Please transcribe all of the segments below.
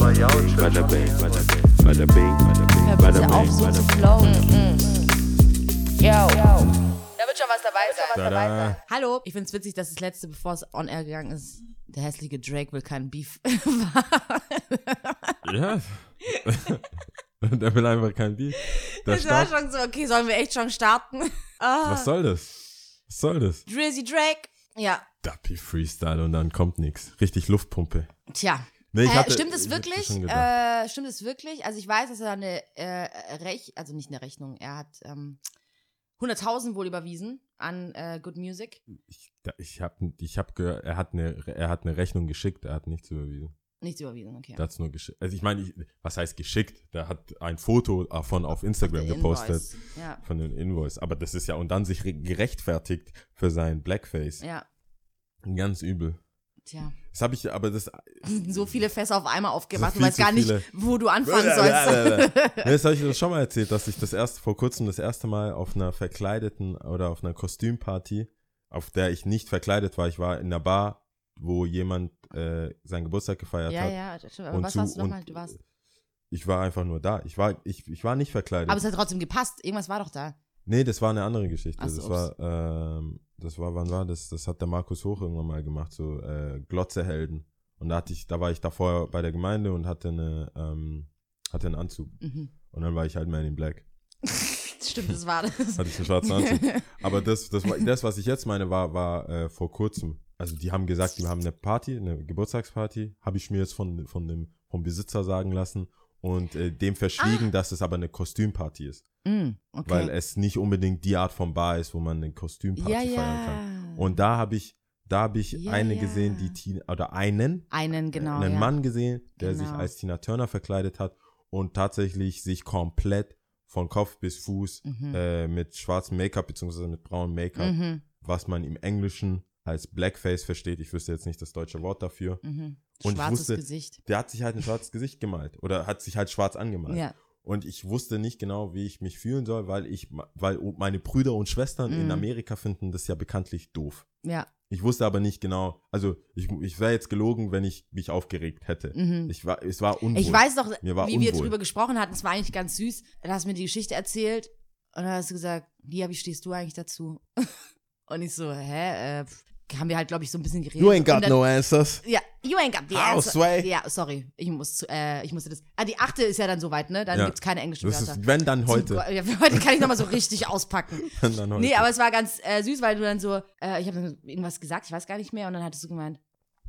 Bada bing, bada bing, bada bing, auf, so zu flowen. Yo. Da wird schon was dabei sein. Hallo, ich finde es witzig, dass das letzte, bevor es on air gegangen ist, der hässliche Drake will keinen Beef war. Ja. Der will einfach kein Beat. Der Das war schon so, okay, sollen wir echt schon starten? Ah. Was soll das? Was soll das? Drizzy Drake. Ja, Dappi Freestyle und dann kommt nichts. Richtig Luftpumpe. tja. Nee, äh, hatte- stimmt es das wirklich? Äh, stimmt es wirklich? Also ich weiß, dass er eine äh, Rech, also nicht eine Rechnung, er hat ähm, 100.000 wohl überwiesen an äh, Good Music. Ich, ich hab, ich hab gehört, er hat, eine, er hat eine Rechnung geschickt, er hat nichts überwiesen. Nichts überwiesen, okay. Hat's nur geschickt. Also ich meine, was heißt geschickt? Der hat ein Foto davon auf Instagram gepostet. Ja, Von dem Invoice. Aber das ist ja, und dann sich re- gerechtfertigt für sein Blackface. ja, Ganz übel. tja. Das habe ich, aber das. So viele Fässer auf einmal aufgemacht, So du weißt gar nicht, viele. wo du anfangen sollst. nee, das habe ich das schon mal erzählt, dass ich das erst vor kurzem das erste Mal auf einer verkleideten oder auf einer Kostümparty, auf der ich nicht verkleidet war, ich war in einer Bar, wo jemand äh, seinen Geburtstag gefeiert ja, hat. ja, das stimmt. Aber Und was zu- warst du nochmal? Du warst. Ich war einfach nur da. Ich war, ich, ich war nicht verkleidet. Aber es hat trotzdem gepasst. Irgendwas war doch da. nee, das war eine andere Geschichte. So, das war, ähm, das war, wann war das? Das hat der Markus Hoch irgendwann mal gemacht, so äh, Glotzehelden. Und da hatte ich, da war ich davor bei der Gemeinde und hatte eine, ähm, hatte einen Anzug. Mhm. Und dann war ich halt Man in Black. Stimmt, das war das. Hatte ich einen schwarzen Anzug. Aber das, das, war, das, was ich jetzt meine, war, war äh, vor kurzem. Also die haben gesagt, die haben eine Party, eine Geburtstagsparty. Habe ich mir jetzt von, von dem, vom Besitzer sagen lassen. Und äh, dem verschwiegen, dass es aber eine Kostümparty ist. Mm, okay. Weil es nicht unbedingt die Art von Bar ist, wo man eine Kostümparty ja, feiern kann. ja. Und da habe ich, da habe ich Ja, eine ja. gesehen, die Tina, oder einen, einen, genau. einen. Mann gesehen, der sich Genau. als Tina Turner verkleidet hat und tatsächlich sich komplett von Kopf bis Fuß Mhm. äh, mit schwarzem Make-up beziehungsweise mit braunem Make-up, Mhm, was man im Englischen als Blackface versteht. Ich wüsste jetzt nicht das deutsche Wort dafür. mhm. Und Schwarzes wusste- Gesicht. Der hat sich halt ein schwarzes Gesicht gemalt oder hat sich halt schwarz angemalt. Ja. Und ich wusste nicht genau, wie ich mich fühlen soll, weil ich, weil meine Brüder und Schwestern in Mhm. Amerika finden das ja bekanntlich doof. Ja. Ich wusste aber nicht genau, also ich, ich wäre jetzt gelogen, wenn ich mich aufgeregt hätte. Mhm. Ich war, es war unwohl. Ich weiß war wie wir unwohl. drüber gesprochen hatten, es war eigentlich ganz süß. Da hast du mir die Geschichte erzählt und dann hast du gesagt, Lia, wie stehst du eigentlich dazu? Und ich so, hä? Äh, pff, haben wir halt, glaube ich, so ein bisschen geredet. You ain't got dann, no answers. Ja, you ain't got the How, answer. Sway? Ja, sorry, ich muss, zu- äh, ich musste das. Ah, die achte ist ja dann soweit, ne? Dann Ja. gibt's keine englischen Das Wörter. ist, wenn dann heute. Zum- Ja, heute kann ich nochmal so richtig auspacken. Wenn dann heute. Nee, aber es war ganz äh, süß, weil du dann so, äh, ich habe dann irgendwas gesagt, ich weiß gar nicht mehr, und dann hattest du gemeint,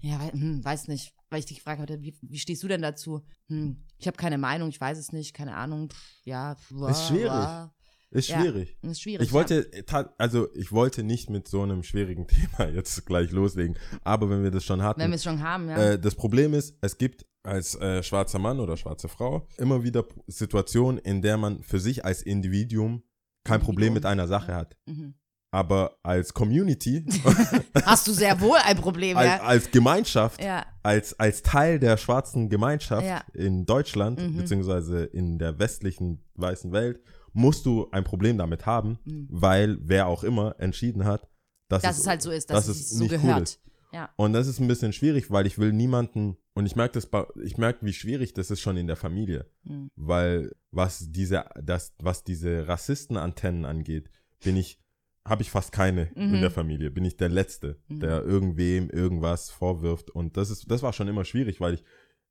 ja, wei- hm, weiß nicht, weil ich dich gefragt hatte, wie, wie stehst du denn dazu? Hm, ich habe keine Meinung, ich weiß es nicht, keine Ahnung, pff, ja, pff, Ist schwierig. wah. Ist ja. schwierig. Ist schwierig. Ich wollte, äh, also ich wollte nicht mit so einem schwierigen Thema jetzt gleich loslegen. Aber wenn wir das schon ja, hatten, wenn wir es schon haben, ja. Äh, das Problem ist, es gibt als äh, schwarzer Mann oder schwarze Frau immer wieder Situationen, in der man für sich als Individuum kein Problem Individuum. mit einer Sache hat. mhm. Aber als Community, Hast du sehr wohl ein Problem, als, ja. als Gemeinschaft, Ja, als, als Teil der schwarzen Gemeinschaft Ja. in Deutschland, Mhm. beziehungsweise in der westlichen weißen Welt, musst du ein Problem damit haben, Mhm. weil wer auch immer entschieden hat, dass, dass es halt so ist, dass, dass es es so nicht cool gehört. ist. Ja. Und das ist ein bisschen schwierig, weil ich will niemanden, und ich merke das, ich merke, wie schwierig das ist schon in der Familie. Mhm. Weil was diese, das, was diese Rassistenantennen angeht, bin ich, habe ich fast keine Mhm. in der Familie. Bin ich der Letzte, Mhm. der irgendwem irgendwas vorwirft. Und das ist, das war schon immer schwierig, weil ich,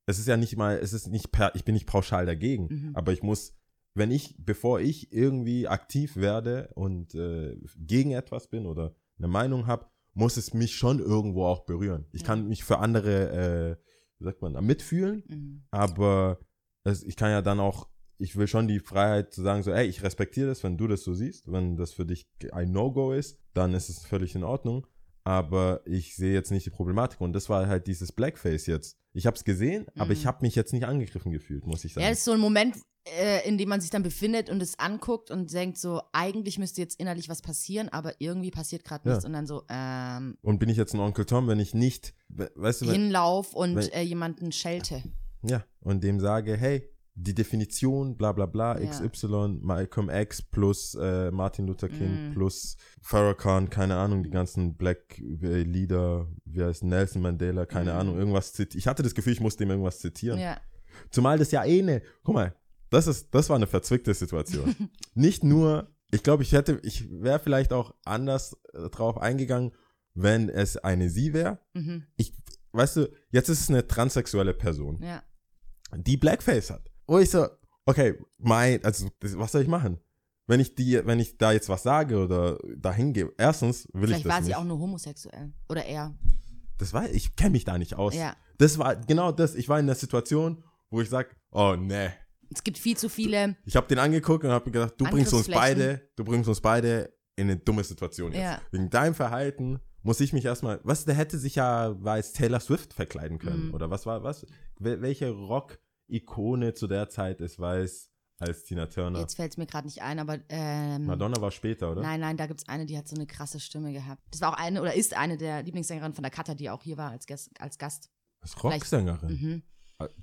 es ist ja nicht mal, es ist nicht per, ich bin nicht pauschal dagegen, Mhm. aber ich muss, wenn ich, bevor ich irgendwie aktiv werde und äh, gegen etwas bin oder eine Meinung habe, muss es mich schon irgendwo auch berühren. Ich Ja. kann mich für andere, äh, wie sagt man, mitfühlen, Mhm. aber es, ich kann ja dann auch, ich will schon die Freiheit zu sagen, so, ey, ich respektiere das, wenn du das so siehst, wenn das für dich ein No-Go ist, dann ist es völlig in Ordnung, aber ich sehe jetzt nicht die Problematik und das war halt dieses Blackface jetzt. Ich habe es gesehen, aber ich Mhm. habe mich jetzt nicht angegriffen gefühlt, muss ich sagen. Ja, ist so ein Moment, äh, in dem man sich dann befindet und es anguckt und denkt so, eigentlich müsste jetzt innerlich was passieren, aber irgendwie passiert gerade Ja. nichts und dann so, ähm, und bin ich jetzt ein Onkel Tom, wenn ich nicht, we- weißt du, wenn, Hinlauf und wenn- äh, jemanden schelte. ja, und dem sage, hey, die Definition, bla bla bla, Ja. XY, Malcolm X plus äh, Martin Luther King Mm. plus Farrakhan, keine Ahnung, die ganzen Black äh, Leader, wie heißt Nelson Mandela, keine Mm. Ahnung, irgendwas zitieren. Ich hatte das Gefühl, ich musste ihm irgendwas zitieren. Ja. Zumal das ja eh ne, guck mal, das ist, das war eine verzwickte Situation. Nicht nur, ich glaube, ich hätte, ich wäre vielleicht auch anders äh, drauf eingegangen, wenn es eine sie wäre. Mhm. Ich, weißt du, jetzt ist es eine transsexuelle Person, Ja. die Blackface hat. Wo ich so, okay, mein, also, das, was soll ich machen? Wenn ich die, wenn ich da jetzt was sage oder dahin gehe, erstens will Vielleicht ich das war nicht. sie auch nur homosexuell. Oder er. Das war, ich kenne mich da nicht aus. Ja. Das war genau das. Ich war in der Situation, wo ich sag, oh ne. Es gibt viel zu viele. Ich habe den angeguckt und habe mir gedacht, du bringst uns beide, du bringst uns beide in eine dumme Situation jetzt. Ja. Wegen deinem Verhalten muss ich mich erstmal, was, der hätte sich ja, weiß Taylor Swift verkleiden können. Mhm. Oder was war, was, wel- welche Rock-Ikone zu der Zeit ist weiß als Tina Turner? Jetzt fällt es mir gerade nicht ein, aber. Ähm, Madonna war später, oder? Nein, nein, da gibt es eine, die hat so eine krasse Stimme gehabt. Das war auch eine oder ist eine der Lieblingssängerinnen von der Katha, die auch hier war als, Gast, als Gast. Ist Rocksängerin. Mhm.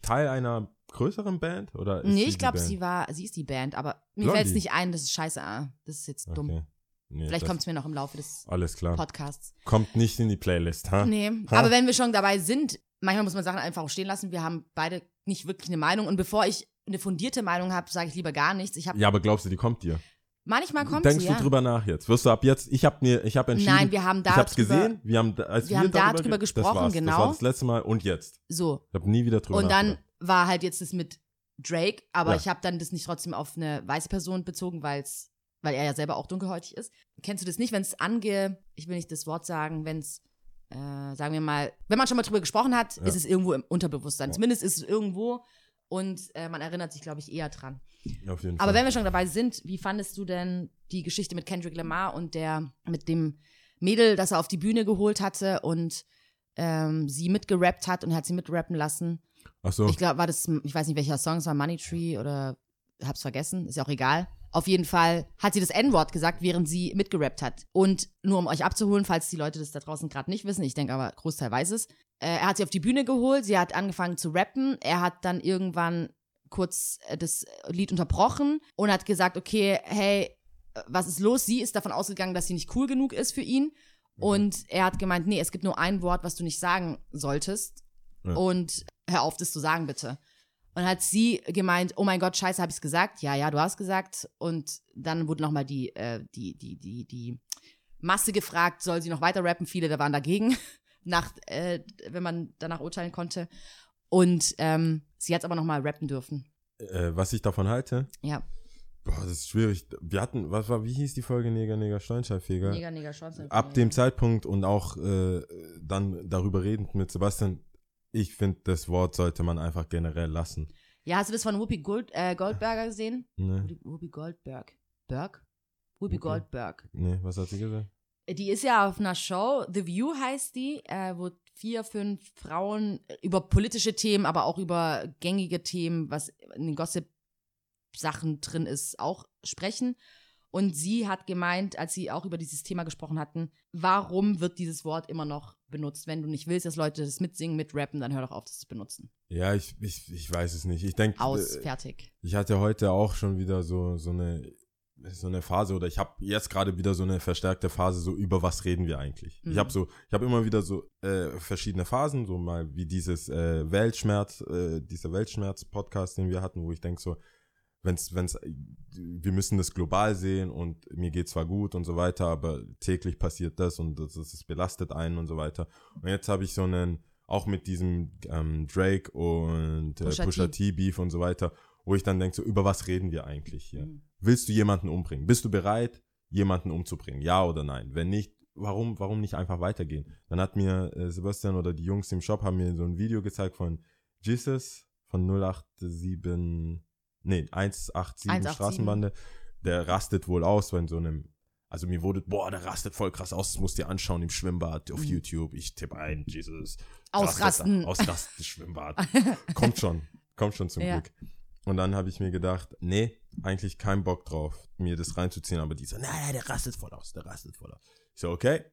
Teil einer größeren Band? Oder ist Nee, ich glaube, sie war, sie ist die Band, aber mir fällt es nicht ein, das ist scheiße. ah, Das ist jetzt dumm. Okay. Nee, Vielleicht kommt es mir noch im Laufe des Alles klar. Podcasts. Kommt nicht in die Playlist, ha? Nee, Ha? aber wenn wir schon dabei sind, manchmal muss man Sachen einfach auch stehen lassen. Wir haben beide nicht wirklich eine Meinung. Und bevor ich eine fundierte Meinung habe, sage ich lieber gar nichts. Ich habe Ja, aber glaubst du, die kommt dir? manchmal kommt Denkst sie, du ja. drüber nach jetzt? Wirst du ab jetzt, ich habe mir, ich habe entschieden, Nein, wir haben da ich hab's drüber- gesehen, wir haben, da- als wir wir, haben da darüber drüber ge- das gesprochen, war's. Das genau. war das letzte Mal und jetzt. So. Ich habe nie wieder drüber Und dann nachgedacht. war halt jetzt das mit Drake, aber Ja. ich habe dann das nicht trotzdem auf eine weiße Person bezogen, weil's, weil er ja selber auch dunkelhäutig ist. Kennst du das nicht, wenn es ange, ich will nicht das Wort sagen, wenn es, äh, sagen wir mal, wenn man schon mal drüber gesprochen hat, Ja. ist es irgendwo im Unterbewusstsein. Ja. Zumindest ist es irgendwo und äh, man erinnert sich, glaube ich, eher dran. Auf jeden Aber Fall. wenn wir schon dabei sind, wie fandest du denn die Geschichte mit Kendrick Lamar und der mit dem Mädel, das er auf die Bühne geholt hatte und ähm, sie mitgerappt hat und hat sie mitrappen lassen? Ach so, Ich glaube, war das, ich weiß nicht, welcher Song es war, Money Tree oder hab's vergessen, ist ja auch egal. Auf jeden Fall hat sie das N-Wort gesagt, während sie mitgerappt hat. Und nur um euch abzuholen, falls die Leute das da draußen gerade nicht wissen, ich denke aber Großteil weiß es. Äh, er hat sie auf die Bühne geholt, sie hat angefangen zu rappen, er hat dann irgendwann kurz äh, das Lied unterbrochen und hat gesagt, okay, hey, was ist los? Sie ist davon ausgegangen, dass sie nicht cool genug ist für ihn. Und er hat gemeint, nee, es gibt nur ein Wort, was du nicht sagen solltest. Ja. Und hör auf, das zu sagen, bitte. Und hat sie gemeint, oh mein Gott, scheiße, habe ich es gesagt? Ja, ja, du hast gesagt. Und dann wurde nochmal die, äh, die, die, die, die Masse gefragt, soll sie noch weiter rappen? Viele da waren dagegen, nach, äh, wenn man danach urteilen konnte. Und ähm, sie hat aber nochmal rappen dürfen. äh, was ich davon halte, Ja, boah, das ist schwierig. Wir hatten, was war, wie hieß die Folge Neger, Neger, Steinscheinfeger? mega, mega Chance. Ab dem Zeitpunkt und auch äh, dann darüber redend mit Sebastian, ich finde, das Wort sollte man einfach generell lassen. Ja, hast du das von Whoopi Gold, äh, Goldberger gesehen? Ne? Whoopi- Goldberg. Berg? Whoopi Whoopi. Goldberg. Nee, was hat sie gesagt? Die ist ja auf einer Show, The View heißt die, äh, wo vier, fünf Frauen über politische Themen, aber auch über gängige Themen, was in den Gossip-Sachen drin ist, auch sprechen. Und sie hat gemeint, als sie auch über dieses Thema gesprochen hatten, warum wird dieses Wort immer noch benutzt? Wenn du nicht willst, dass Leute das mitsingen, mitrappen, dann hör doch auf, das zu benutzen. Ja, ich, ich, ich weiß es nicht. Ich denke, Aus, äh, fertig. ich hatte heute auch schon wieder so, so eine so eine Phase oder ich habe jetzt gerade wieder so eine verstärkte Phase, so über was reden wir eigentlich. Ich Mhm. habe so, ich habe immer wieder so äh, verschiedene Phasen, so mal wie dieses äh, Weltschmerz, äh, dieser Weltschmerz-Podcast, den wir hatten, wo ich denke so, wenn's, wenn's, wir müssen das global sehen und mir geht zwar gut und so weiter, aber täglich passiert das und das, das belastet einen und so weiter. Und jetzt habe ich so einen, auch mit diesem ähm, Drake und äh, Pusha T. T Beef und so weiter, wo ich dann denke, so, über was reden wir eigentlich hier? Mhm. Willst du jemanden umbringen? Bist du bereit, jemanden umzubringen? Ja oder nein? Wenn nicht, warum, warum nicht einfach weitergehen? Dann hat mir äh, Sebastian oder die Jungs im Shop haben mir so ein Video gezeigt von Jesus von 087, nee, 187 187. Straßenbande. Der rastet wohl aus, wenn so einem, also mir wurde, boah, der rastet voll krass aus, das musst du dir anschauen im Schwimmbad auf Mhm. YouTube. Ich tippe ein, Jesus. Ausrasten. Rastet, ausrasten, Schwimmbad. kommt schon, kommt schon zum Ja. Glück. Und dann habe ich mir gedacht, nee, eigentlich keinen Bock drauf, mir das reinzuziehen. Aber dieser, nein, nein, der rastet voll aus, der rastet voll aus. Ich so, okay,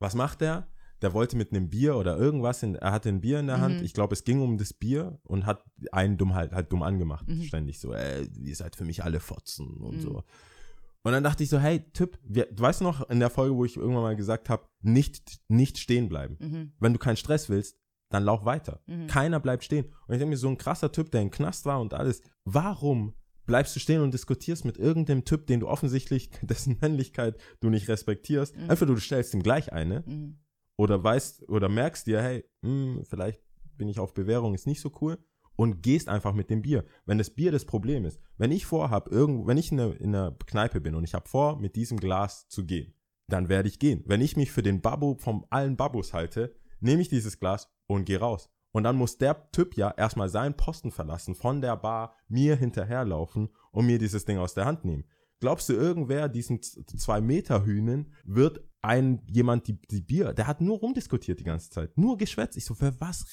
was macht der? Der wollte mit einem Bier oder irgendwas, in, er hatte ein Bier in der Hand. Mhm. Ich glaube, es ging um das Bier und hat einen dumm halt, halt dumm angemacht. Mhm. Ständig so, ey, ihr seid für mich alle Fotzen und Mhm. so. Und dann dachte ich so, hey, Tipp, wir, du weißt noch in der Folge, wo ich irgendwann mal gesagt habe, nicht, nicht stehen bleiben. Mhm. Wenn du keinen Stress willst, dann lauf weiter. Mhm. Keiner bleibt stehen. Und ich denke mir, so ein krasser Typ, der im Knast war und alles, warum bleibst du stehen und diskutierst mit irgendeinem Typ, den du offensichtlich, dessen Männlichkeit du nicht respektierst? Mhm. Einfach du stellst ihm gleich eine Mhm. Oder weißt oder merkst dir, hey, hm, vielleicht bin ich auf Bewährung, ist nicht so cool und gehst einfach mit dem Bier. Wenn das Bier das Problem ist, wenn ich vorhab, irgendwo, wenn ich in einer, in einer Kneipe bin und ich habe vor, mit diesem Glas zu gehen, dann werde ich gehen. Wenn ich mich für den Babu vom allen Babus halte, nehme ich dieses Glas und gehe raus. Und dann muss der Typ ja erstmal seinen Posten verlassen, von der Bar mir hinterherlaufen und mir dieses Ding aus der Hand nehmen. Glaubst du, irgendwer diesen zwei Meter Hühnen wird ein jemand die, die Bier, der hat nur rumdiskutiert die ganze Zeit, nur geschwätzt. Ich so, wer was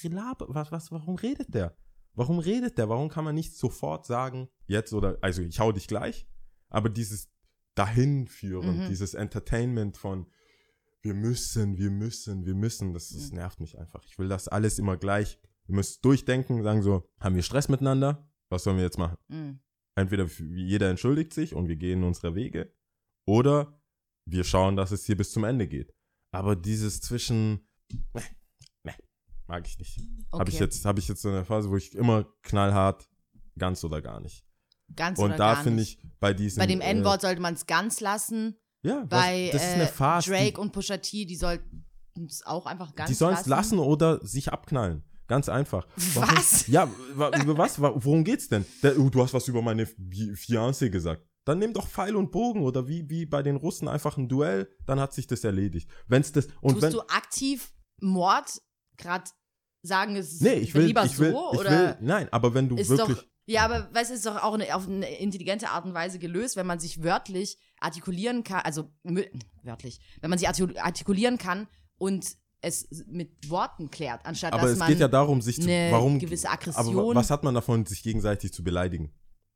was was warum redet der? Warum redet der? Warum kann man nicht sofort sagen, jetzt oder also ich hau dich gleich, aber dieses dahinführen, Mhm. dieses Entertainment von wir müssen, wir müssen, wir müssen, das, das Mhm. nervt mich einfach. Ich will das alles immer gleich. Wir müssen durchdenken, sagen so, haben wir Stress miteinander? Was sollen wir jetzt machen? Mhm. Entweder jeder entschuldigt sich und wir gehen unsere Wege oder wir schauen, dass es hier bis zum Ende geht. Aber dieses zwischen, ne, ne, mag ich nicht. Okay. Habe ich jetzt, habe ich jetzt so eine Phase, wo ich immer knallhart, ganz oder gar nicht. Ganz Und oder da gar finde ich nicht. bei diesem Bei dem äh, N-Wort sollte man es ganz lassen. ja, Bei das ist eine äh, Phase. Drake und Pusha T, die sollten es auch einfach ganz die sollen es lassen. lassen oder sich abknallen. Ganz einfach. Was? Ja, über was? Wa- Worum geht's denn? Oh, du hast was über meine Fi- Fiancé gesagt. Dann nimm doch Pfeil und Bogen oder wie, wie bei den Russen einfach ein Duell, dann hat sich das erledigt. Wenn's das und Tust wenn du aktiv Mord gerade sagen, es ist Nee, ich will lieber ich will, so? ich oder will nein, aber wenn du wirklich doch, ja, aber weißt du, ist doch auch eine, auf eine intelligente Art und Weise gelöst, wenn man sich wörtlich artikulieren kann, also wörtlich, wenn man sich arti- artikulieren kann und es mit Worten klärt, anstatt aber dass es man geht ja darum sich zu eine warum gewisse aber Aggression, wa- was hat man davon sich gegenseitig zu beleidigen?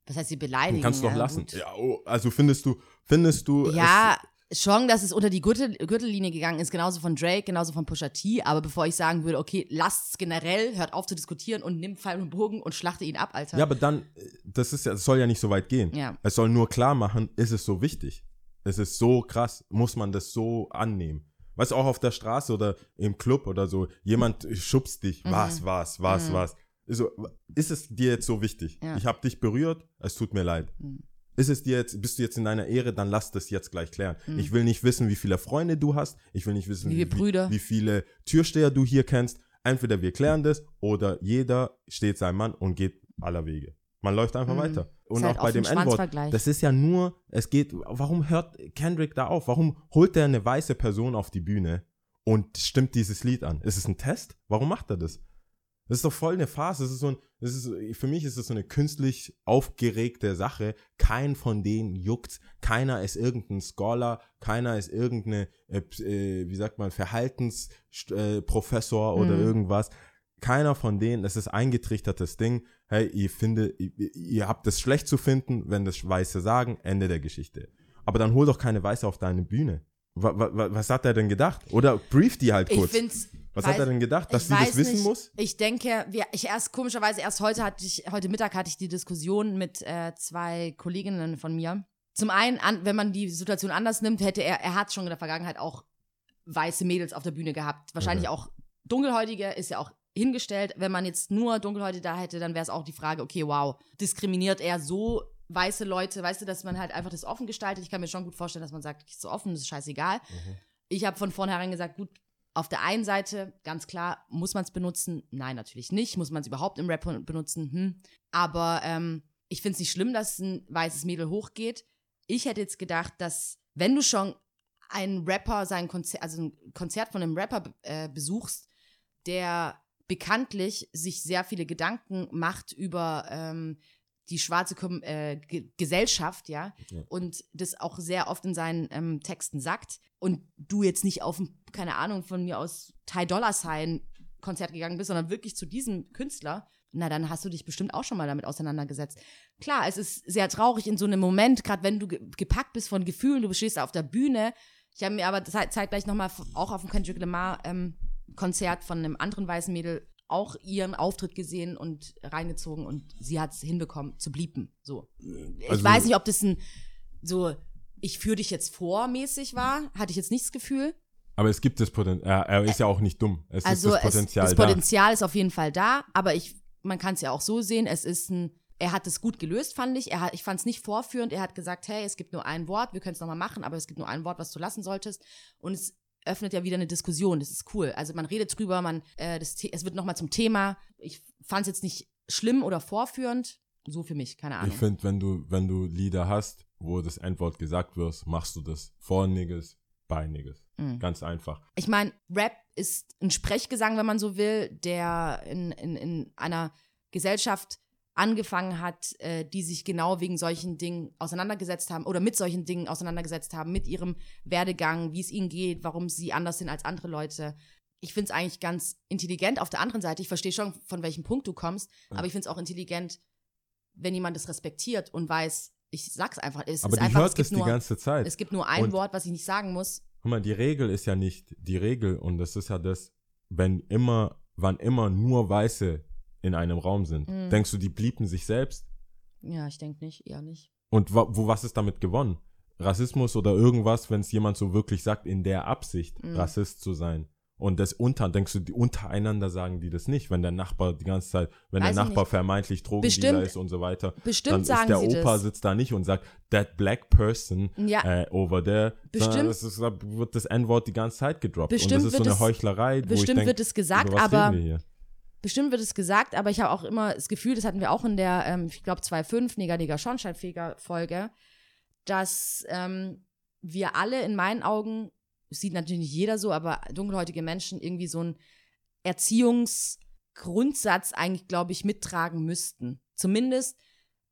was heißt sie beleidigen? Kannst du doch ja, lassen. Ja, oh, also findest du findest du Ja, schon, dass es unter die Gürtel, Gürtellinie gegangen ist, genauso von Drake, genauso von Pusha T. Aber bevor ich sagen würde, okay, lasst's generell, hört auf zu diskutieren und nimm Pfeil und Bogen und schlachte ihn ab, Alter. ja, aber dann das ist ja es soll ja nicht so weit gehen. Ja. Es soll nur klar machen, ist es so wichtig? Es ist so krass, muss man das so annehmen? Weißt du, auch auf der Straße oder im Club oder so, jemand schubst dich, Mhm. was, was, was, Mhm. was. So, ist es dir jetzt so wichtig? Ja. Ich habe dich berührt, es tut mir leid. Mhm. Ist es dir jetzt, bist du jetzt in deiner Ehre, dann lass das jetzt gleich klären. Mhm. Ich will nicht wissen, wie viele Freunde du hast. Ich will nicht wissen, Wie viele Brüder. wie viele Türsteher du hier kennst. Entweder wir klären das oder jeder steht sein Mann und geht aller Wege. Man läuft einfach Mhm. weiter. Und halt auch bei dem N-Wort, das ist ja nur, es geht, warum hört Kendrick da auf? Warum holt er eine weiße Person auf die Bühne und stimmt dieses Lied an? Ist es ein Test? Warum macht er das? Das ist doch voll eine Farce. Das ist so ein, das ist, für mich ist das so eine künstlich aufgeregte Sache. Kein von denen juckt. Keiner ist irgendein Scholar. Keiner ist irgendeine, äh, äh, wie sagt man, Verhaltensprofessor äh, oder Mhm. irgendwas. Keiner von denen, das ist eingetrichtertes Ding. Hey, ihr findet, ihr, ihr habt es schlecht zu finden, wenn das Weiße sagen, Ende der Geschichte. Aber dann hol doch keine Weiße auf deine Bühne. Wa, wa, wa- was hat er denn gedacht? Oder brief die halt ich kurz. find's. Was weiß- hat er denn gedacht, dass ich sie das wissen nicht. muss? Ich denke, wir, ich erst komischerweise erst heute hatte ich, heute Mittag hatte ich die Diskussion mit äh, zwei Kolleginnen von mir. Zum einen, an, wenn man die Situation anders nimmt, hätte er, er hat schon in der Vergangenheit auch weiße Mädels auf der Bühne gehabt. Wahrscheinlich Okay. auch dunkelhäutige, ist ja auch hingestellt. Wenn man jetzt nur dunkelhäutige da hätte, dann wäre es auch die Frage, okay, wow, diskriminiert er so weiße Leute, weißt du, dass man halt einfach das offen gestaltet. Ich kann mir schon gut vorstellen, dass man sagt, ist so offen, das ist scheißegal. Mhm. Ich habe von vornherein gesagt, gut, auf der einen Seite, ganz klar, muss man es benutzen? Nein, natürlich nicht. Muss man es überhaupt im Rap benutzen? Hm. Aber ähm, ich finde es nicht schlimm, dass ein weißes Mädel hochgeht. Ich hätte jetzt gedacht, dass, wenn du schon einen Rapper, sein Konzert, also ein Konzert von einem Rapper äh, besuchst, der bekanntlich sich sehr viele Gedanken macht über ähm, die schwarze Kom äh, Ge Gesellschaft, ja, Ja. und das auch sehr oft in seinen ähm, Texten sagt und du jetzt nicht auf ein, keine Ahnung, von mir aus Ty Dollar Sign Konzert gegangen bist, sondern wirklich zu diesem Künstler, na dann hast du dich bestimmt auch schon mal damit auseinandergesetzt. Klar, es ist sehr traurig in so einem Moment, gerade wenn du ge gepackt bist von Gefühlen, du stehst auf der Bühne. Ich habe mir aber zeit zeitgleich nochmal auch auf dem Kendrick Lamar ähm, Konzert von einem anderen weißen Mädel auch ihren Auftritt gesehen und reingezogen und sie hat es hinbekommen zu bliepen. So. Ich Also- weiß nicht, ob das ein so ich führe dich jetzt vor mäßig war, hatte ich jetzt nicht das Gefühl. Aber es gibt das Potenzial. Er, ist ja auch nicht dumm. Es also ist das Potenzial es, das da. Potenzial ist auf jeden Fall da, aber ich, man kann es ja auch so sehen, es ist ein, er hat es gut gelöst, fand ich. Er hat, ich fand es nicht vorführend. Er hat gesagt, hey, es gibt nur ein Wort, wir können es nochmal machen, aber es gibt nur ein Wort, was du lassen solltest. Und es öffnet ja wieder eine Diskussion. Das ist cool. Also man redet drüber, man, äh, das, es wird nochmal zum Thema. Ich fand es jetzt nicht schlimm oder vorführend. So für mich, keine Ahnung. Ich finde, wenn du, wenn du Lieder hast, wo das Endwort gesagt wird, machst du das vorniges, beiniges. Mhm. Ganz einfach. Ich meine, Rap ist ein Sprechgesang, wenn man so will, der in, in, in einer Gesellschaft angefangen hat, äh, die sich genau wegen solchen Dingen auseinandergesetzt haben oder mit solchen Dingen auseinandergesetzt haben, mit ihrem Werdegang, wie es ihnen geht, warum sie anders sind als andere Leute. Ich finde es eigentlich ganz intelligent. Auf der anderen Seite, ich verstehe schon, von welchem Punkt du kommst, Ja. aber ich finde es auch intelligent, wenn jemand das respektiert und weiß, ich sag's einfach, es Aber ist die einfach, es hört gibt, es die nur, ganze Zeit. es gibt nur ein Und- Wort, was ich nicht sagen muss. Guck mal, die Regel ist ja nicht die Regel und das ist ja das, wenn immer, wann immer nur Weiße in einem Raum sind, Mhm. denkst du, die blieben sich selbst? Ja, ich denke nicht, eher nicht. Und wa wo, was ist damit gewonnen? Rassismus oder irgendwas, wenn es jemand so wirklich sagt, in der Absicht, Mhm. Rassist zu sein. Und das unter, denkst du, die untereinander sagen die das nicht, wenn der Nachbar die ganze Zeit, wenn Weiß der Nachbar nicht. vermeintlich Drogendealer ist und so weiter, Bestimmt dann ist der Opa das. sitzt da nicht und sagt, that black person Ja, äh, over there. Bestimmt- es ist, wird das N-Wort die ganze Zeit gedroppt. Bestimmt und das ist so eine Heuchlerei, wo ich bestimmt denk, wird es gesagt, aber reden wir hier? Bestimmt wird es gesagt, aber ich habe auch immer das Gefühl, das hatten wir auch in der, ähm, ich glaube, 2.5 Neger, Neger, Schornsteinfeger Folge, dass ähm, wir alle in meinen Augen, sieht natürlich nicht jeder so, aber dunkelhäutige Menschen irgendwie so einen Erziehungsgrundsatz eigentlich, glaube ich, mittragen müssten. Zumindest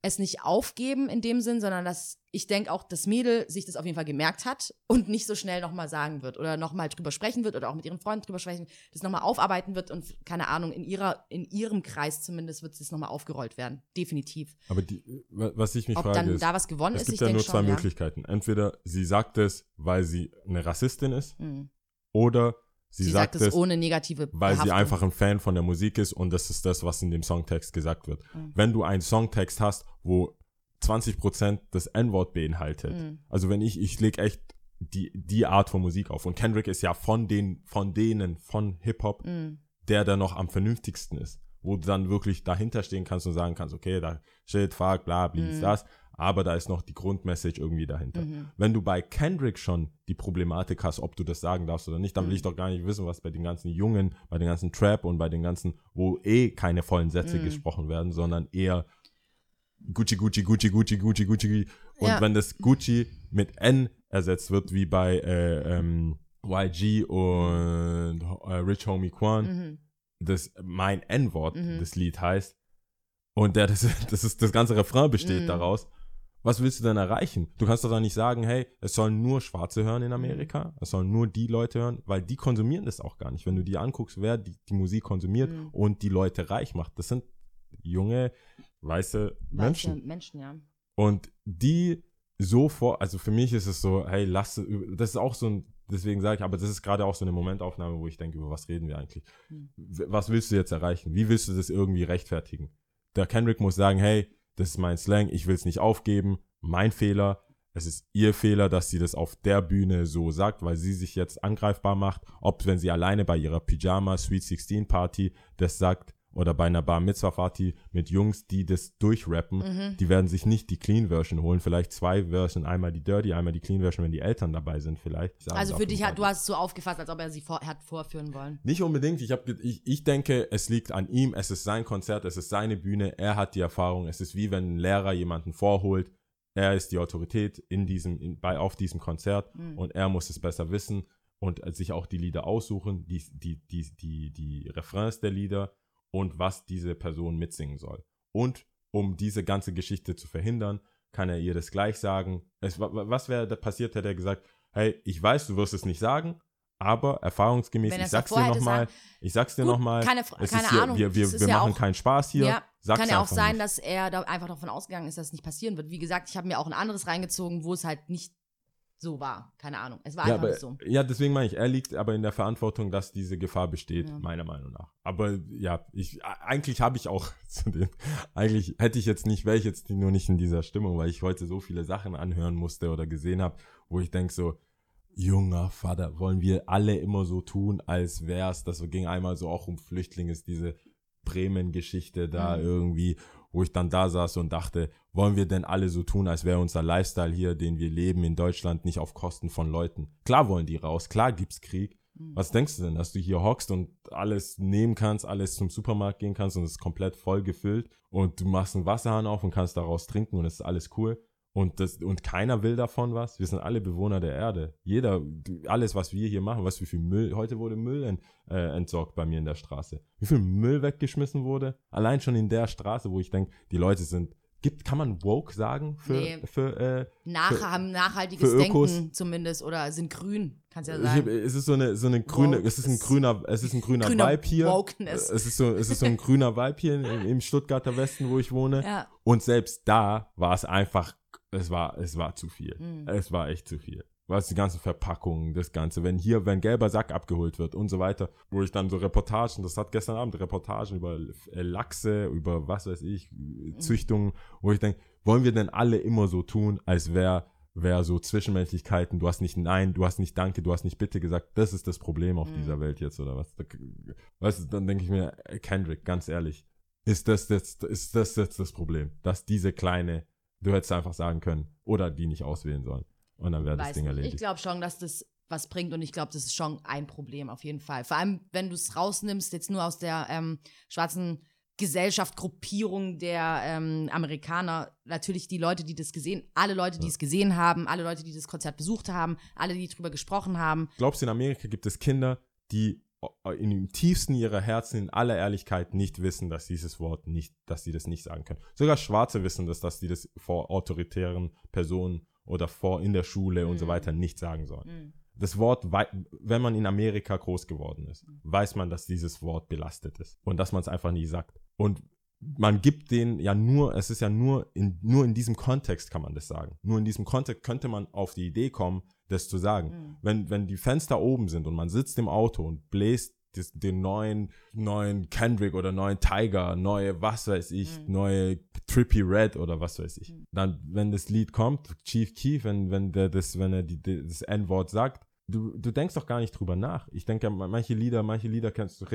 es nicht aufgeben in dem Sinn, sondern dass ich denke auch, das Mädel sich das auf jeden Fall gemerkt hat und nicht so schnell nochmal sagen wird oder nochmal drüber sprechen wird oder auch mit ihren Freunden drüber sprechen, das nochmal aufarbeiten wird und keine Ahnung, in ihrer, in ihrem Kreis zumindest wird es nochmal aufgerollt werden. Definitiv. Aber die, wa- was ich mich Ob frage dann ist, da was gewonnen es ist, gibt ja nur zwei schon, ja. Möglichkeiten. Entweder sie sagt es, weil sie eine Rassistin ist, Mhm. oder sie, Sie, sagt, sagt es ohne negative weil sie einfach ein Fan von der Musik ist und das ist das, was in dem Songtext gesagt wird. Mhm. Wenn du einen Songtext hast, wo 20% das N-Wort beinhaltet, Mhm. also wenn ich, ich leg echt die, die Art von Musik auf und Kendrick ist ja von den, von denen, von Hip-Hop, Mhm. der da noch am vernünftigsten ist, wo du dann wirklich dahinter stehen kannst und sagen kannst, okay, da shit, fuck, bla, blies, Mhm. das, aber da ist noch die Grundmessage irgendwie dahinter. Mhm. Wenn du bei Kendrick schon die Problematik hast, ob du das sagen darfst oder nicht, dann will Mhm. ich doch gar nicht wissen, was bei den ganzen Jungen, bei den ganzen Trap und bei den ganzen, wo eh keine vollen Sätze Mhm. gesprochen werden, sondern eher Gucci, Gucci, Gucci, Gucci, Gucci, Gucci. Und Ja. wenn das Gucci mit N ersetzt wird, wie bei äh, ähm, YG und äh, Rich Homie Quan, Mhm. das mein N-Wort, Mhm. das Lied heißt, und der, das, das ist das ganze Refrain besteht Mhm. daraus. Was willst du denn erreichen? Du kannst doch nicht sagen, hey, es sollen nur Schwarze hören in Amerika, Mhm. es sollen nur die Leute hören, weil die konsumieren das auch gar nicht. Wenn du dir anguckst, wer die, die Musik konsumiert Mhm. und die Leute reich macht, das sind junge, weiße Menschen. Weiße Menschen, ja. Und die so vor, also für mich ist es so, hey, lass, das ist auch so ein, deswegen sage ich, aber das ist gerade auch so eine Momentaufnahme, wo ich denke, über was reden wir eigentlich? Hm. W- Was willst du jetzt erreichen? Wie willst du das irgendwie rechtfertigen? Der Kendrick muss sagen, hey, das ist mein Slang, ich will es nicht aufgeben, mein Fehler, es ist ihr Fehler, dass sie das auf der Bühne so sagt, weil sie sich jetzt angreifbar macht, ob wenn sie alleine bei ihrer Pyjama Sweet 16 Party das sagt oder bei einer Bar Mitzvah Party mit Jungs, die das durchrappen, Mhm. die werden sich nicht die Clean Version holen, vielleicht zwei Version, einmal die Dirty, einmal die Clean Version, wenn die Eltern dabei sind vielleicht. Also für dich, hat, du hast es so aufgefasst, als ob er sie vor, hat vorführen wollen. Nicht unbedingt, ich, hab, ich, ich denke, es liegt an ihm, es ist sein Konzert, es ist seine Bühne, er hat die Erfahrung, es ist wie wenn ein Lehrer jemanden vorholt, er ist die Autorität in diesem, in, bei, auf diesem Konzert. Mhm. und er muss es besser wissen und sich auch die Lieder aussuchen, die, die, die, die, die Refrains der Lieder und was diese Person mitsingen soll. Und um diese ganze Geschichte zu verhindern, kann er ihr das gleich sagen. Es, wa- wa- was wäre da passiert, hätte er gesagt, hey, ich weiß, du wirst es nicht sagen, aber erfahrungsgemäß, er ich sag's dir hätte nochmal, sagen- ich sag's dir nochmal, keine, es keine ist hier, Ahnung. wir, wir, wir ja machen auch, keinen Spaß hier, Ja, sag's kann ja auch sein, nicht. dass er da einfach davon ausgegangen ist, dass es nicht passieren wird. Wie gesagt, ich habe mir auch ein anderes reingezogen, wo es halt nicht so war. Keine Ahnung. Es war ja, einfach aber, so. ja, deswegen meine ich, er liegt aber in der Verantwortung, dass diese Gefahr besteht, Ja. meiner Meinung nach. Aber ja, ich eigentlich habe ich auch zu den, eigentlich hätte ich jetzt nicht, wäre ich jetzt nur nicht in dieser Stimmung, weil ich heute so viele Sachen anhören musste oder gesehen habe, wo ich denke so, junger Vater, wollen wir alle immer so tun, als wär's, das ging einmal so auch um Flüchtlinge, ist diese Bremen-Geschichte da Mhm. irgendwie, wo ich dann da saß und dachte, wollen wir denn alle so tun, als wäre unser Lifestyle hier, den wir leben in Deutschland, nicht auf Kosten von Leuten? Klar wollen die raus, klar gibt's Krieg. Mhm. Was denkst du denn, dass du hier hockst und alles nehmen kannst, alles zum Supermarkt gehen kannst und es ist komplett voll gefüllt und du machst einen Wasserhahn auf und kannst daraus trinken und es ist alles cool und das und keiner will davon was. Wir sind alle Bewohner der Erde. Jeder, alles was wir hier machen, was wie viel Müll, heute wurde Müll ent, äh, entsorgt bei mir in der Straße. Wie viel Müll weggeschmissen wurde? Allein schon in der Straße, wo ich denke, die Leute sind, gibt, kann man woke sagen für, Nee. für äh, Nach, Für- haben nachhaltiges für Ökos. Denken zumindest oder sind grün, kannst ja Ich, sagen. es ist so eine, so eine grüne, Woke es ist ein grüner, es ist ein grüner, grüner Vibe hier. Wokeness. Es ist so, es ist so ein grüner Vibe hier im, im Stuttgarter Westen, wo ich wohne. ja. Und selbst da war es einfach, es war, es war zu viel. Mhm. Es war echt zu viel. Was die ganzen Verpackungen, das Ganze, wenn hier, wenn gelber Sack abgeholt wird und so weiter, wo ich dann so Reportagen, das hat gestern Abend Reportagen über äh, Lachse, über was weiß ich, Züchtungen, wo ich denke, wollen wir denn alle immer so tun, als wäre wär so Zwischenmenschlichkeiten, du hast nicht Nein, du hast nicht Danke, du hast nicht Bitte gesagt, das ist das Problem auf Mhm. dieser Welt jetzt oder was? Weißt du, dann denke ich mir, äh, Kendrick, ganz ehrlich, ist das jetzt, ist das jetzt das Problem, dass diese kleine, du hättest einfach sagen können, oder die nicht auswählen sollen. Und dann wäre das Ding nicht. Ich erledigt. glaube schon, dass das was bringt und ich glaube, das ist schon ein Problem auf jeden Fall. Vor allem, wenn du es rausnimmst, jetzt nur aus der ähm, schwarzen Gesellschaft, Gruppierung der ähm, Amerikaner, natürlich die Leute, die das gesehen, alle Leute, die Ja. es gesehen haben, alle Leute, die das Konzert besucht haben, alle, die drüber gesprochen haben. Glaubst du, in Amerika gibt es Kinder, die in dem tiefsten ihrer Herzen in aller Ehrlichkeit nicht wissen, dass dieses Wort nicht, dass sie das nicht sagen können. Sogar Schwarze wissen das, dass sie das vor autoritären Personen oder vor in der Schule und so Mhm. weiter nicht sagen sollen. Mhm. Das Wort, wenn man in Amerika groß geworden ist, weiß man, dass dieses Wort belastet ist und dass man es einfach nie sagt. Und man gibt den ja nur, es ist ja nur in, nur in diesem Kontext kann man das sagen. Nur in diesem Kontext könnte man auf die Idee kommen, das zu sagen. Mhm. Wenn, wenn die Fenster oben sind und man sitzt im Auto und bläst das, den neuen, neuen Kendrick oder neuen Tiger, neue, was weiß ich, Mhm. neue Trippy Red oder was weiß ich. Mhm. Dann, wenn das Lied kommt, Chief Keef, wenn, wenn der das, wenn er die, das N-Wort sagt, du, du denkst doch gar nicht drüber nach. Ich denke, manche Lieder, manche Lieder kennst du,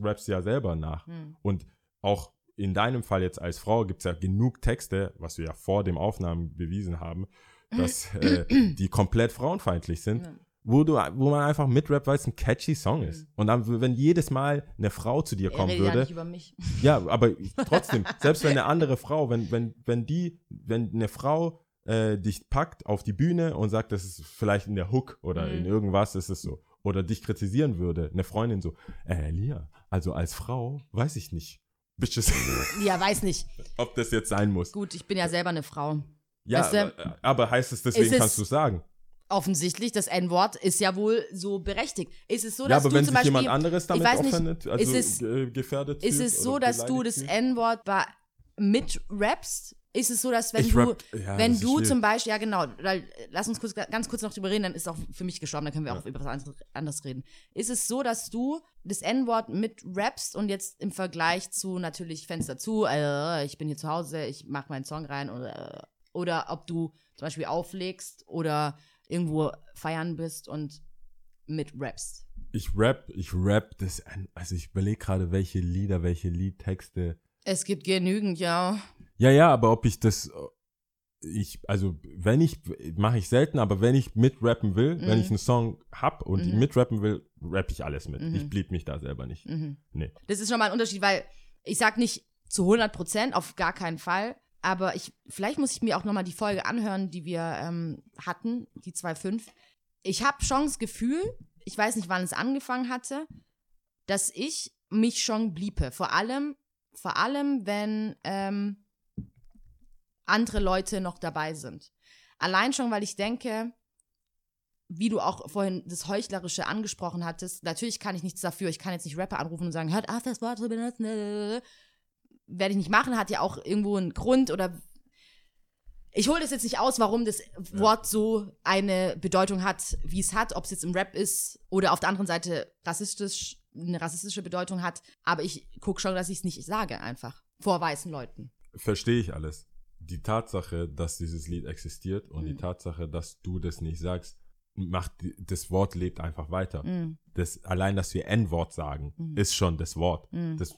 rappst ja selber nach. Mhm. Und auch in deinem Fall jetzt als Frau gibt es ja genug Texte, was wir ja vor dem Aufnahmen bewiesen haben, dass äh, die komplett frauenfeindlich sind, Ja. wo, du, wo man einfach mitrappt, weil es ein catchy Song ist. Mhm. Und dann, wenn jedes Mal eine Frau zu dir kommen redet ja würde, nicht über mich. ja, aber trotzdem, selbst wenn eine andere Frau, wenn, wenn, wenn die, wenn eine Frau äh, dich packt auf die Bühne und sagt, das ist vielleicht in der Hook oder Mhm. in irgendwas ist es so, oder dich kritisieren würde, eine Freundin so, äh, Lia, also als Frau weiß ich nicht, Bitches, Ja, weiß nicht. ob das jetzt sein muss. Gut, ich bin ja selber eine Frau. Ja, Weißt du, aber, aber heißt es deswegen es- kannst du sagen? Offensichtlich, das N-Wort ist ja wohl so berechtigt. Ist es so, ja, dass aber du wenn zum sich Beispiel, jemand anderes damit nicht, offendet, also ist es- äh, gefährdet ist es so, dass du das? N-Wort mitrappst? Ist es so, dass wenn Ich du, rapp- ja, wenn du zum Beispiel, ja genau, lass uns kurz, ganz kurz noch drüber reden, dann ist auch für mich gestorben, dann können wir Ja. auch über was anderes- reden. Ist es so, dass du das N-Wort mitrappst und jetzt im Vergleich zu natürlich Fenster zu, äh, ich bin hier zu Hause, ich mach meinen Song rein oder, oder ob du zum Beispiel auflegst oder irgendwo feiern bist und mitrappst. ich rap, ich rap das, also ich überlege gerade, welche Lieder, welche Liedtexte. Es gibt genügend, ja. Ja, ja, aber ob ich das, ich, also wenn ich, mache ich selten, aber wenn ich mitrappen will, wenn Mhm. ich einen Song hab und Mhm. mitrappen will, rapp ich alles mit. Mhm. Ich blieb mich da selber nicht. Mhm. Nee. Das ist schon mal ein Unterschied, weil ich sag nicht zu 100 Prozent, auf gar keinen Fall. Aber ich, vielleicht muss ich mir auch nochmal die Folge anhören, die wir ähm, hatten, die 2.5. Ich habe schon das Gefühl, ich weiß nicht, wann es angefangen hatte, dass ich mich schon bliepe. Vor allem, vor allem, wenn ähm, andere Leute noch dabei sind. Allein schon, weil ich denke, wie du auch vorhin das Heuchlerische angesprochen hattest, natürlich kann ich nichts dafür. Ich kann jetzt nicht Rapper anrufen und sagen, hört auf, das Wort zu benutzen. Werde ich nicht machen, hat ja auch irgendwo einen Grund oder ich hole das jetzt nicht aus, warum das Wort so eine Bedeutung hat, wie es hat, ob es jetzt im Rap ist oder auf der anderen Seite rassistisch, eine rassistische Bedeutung hat. Aber ich gucke schon, dass ich es nicht sage, einfach. Vor weißen Leuten. Verstehe ich alles. Die Tatsache, dass dieses Lied existiert und die Mhm. Tatsache, dass du das nicht sagst, macht das Wort lebt einfach weiter. Mm, Das, allein, dass wir N-Wort sagen, Mhm. ist schon das Wort. mm. Das,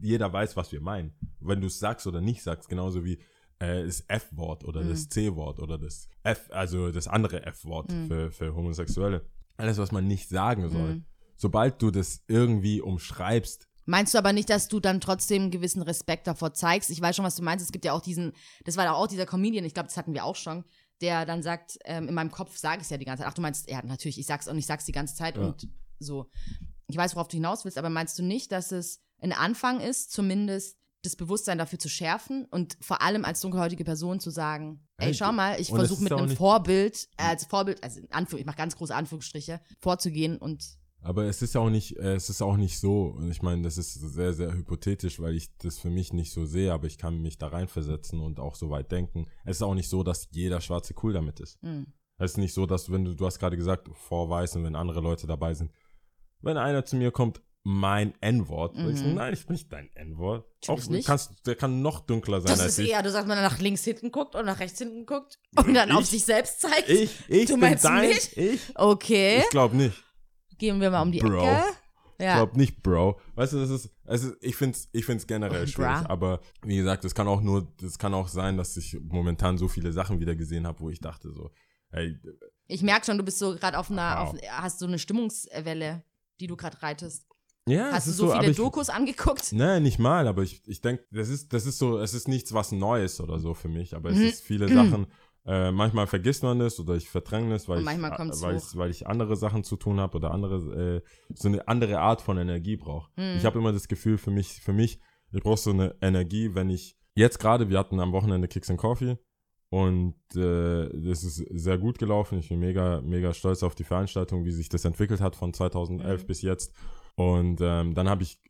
jeder weiß, was wir meinen. Wenn du es sagst oder nicht sagst, genauso wie äh, das F-Wort oder Mhm. das C-Wort oder das F, also das andere F-Wort Mhm. für, für Homosexuelle. Alles, was man nicht sagen soll. Mhm. Sobald du das irgendwie umschreibst, Meinst du aber nicht, dass du dann trotzdem einen gewissen Respekt davor zeigst? Ich weiß schon, was du meinst. Es gibt ja auch diesen, das war auch dieser Comedian, ich glaube, das hatten wir auch schon, der dann sagt, ähm, in meinem Kopf sage ich es ja die ganze Zeit. Ach, du meinst, ja, natürlich, ich sag's und ich sag's die ganze Zeit Ja. und so. Ich weiß, worauf du hinaus willst, aber meinst du nicht, dass es ein Anfang ist, zumindest das Bewusstsein dafür zu schärfen und vor allem als dunkelhäutige Person zu sagen, ey, schau mal, ich versuche mit einem Vorbild, äh, als Vorbild, also in Anführung, ich mache ganz große Anführungsstriche, vorzugehen und Aber es ist ja auch nicht, äh, es ist auch nicht so. Und ich meine, das ist sehr, sehr hypothetisch, weil ich das für mich nicht so sehe, aber ich kann mich da reinversetzen und auch so weit denken. Es ist auch nicht so, dass jeder Schwarze cool damit ist. mh, Es ist nicht so, dass wenn du, du hast gerade gesagt, vor Weißen, wenn andere Leute dabei sind, wenn einer zu mir kommt, mein N-Wort, sag ich so, Mhm. nein, ich bin nicht dein N-Wort. Der kann noch dunkler sein Das als ist ich. eher, du sagst, man nach links hinten guckt und nach rechts hinten guckt und dann Ich? auf sich selbst zeigt. Ich, ich Du bin meinst dein, mich? ich, Okay, ich glaube nicht. Gehen wir mal um die Bro. Ecke. Ich Ja. glaube nicht, Bro. Weißt du, das ist, es ist ich finde es ich find's generell schwierig. Aber wie gesagt, es kann auch nur, das kann auch sein, dass ich momentan so viele Sachen wieder gesehen habe, wo ich dachte so, hey, Ich merke schon, du bist so gerade auf einer, auf, hast so eine Stimmungswelle, die du gerade reitest. ja, hast es du so aber viele ich, Dokus angeguckt? Nee, nicht mal, aber ich, ich denke, das ist, das ist so, es ist nichts was Neues oder so für mich, aber es Mhm. ist viele Sachen, äh, manchmal vergisst man das oder ich verdränge es, weil, ich, äh, weil, ich, weil ich andere Sachen zu tun habe oder andere, äh, so eine andere Art von Energie brauche. Mhm. Ich habe immer das Gefühl, für mich, für mich, ich brauche so eine Energie, wenn ich, jetzt gerade, wir hatten am Wochenende Kicks and Coffee und äh, das ist sehr gut gelaufen. Ich bin mega, mega stolz auf die Veranstaltung, wie sich das entwickelt hat von 2011 Mhm. bis jetzt. Und ähm, dann habe ich,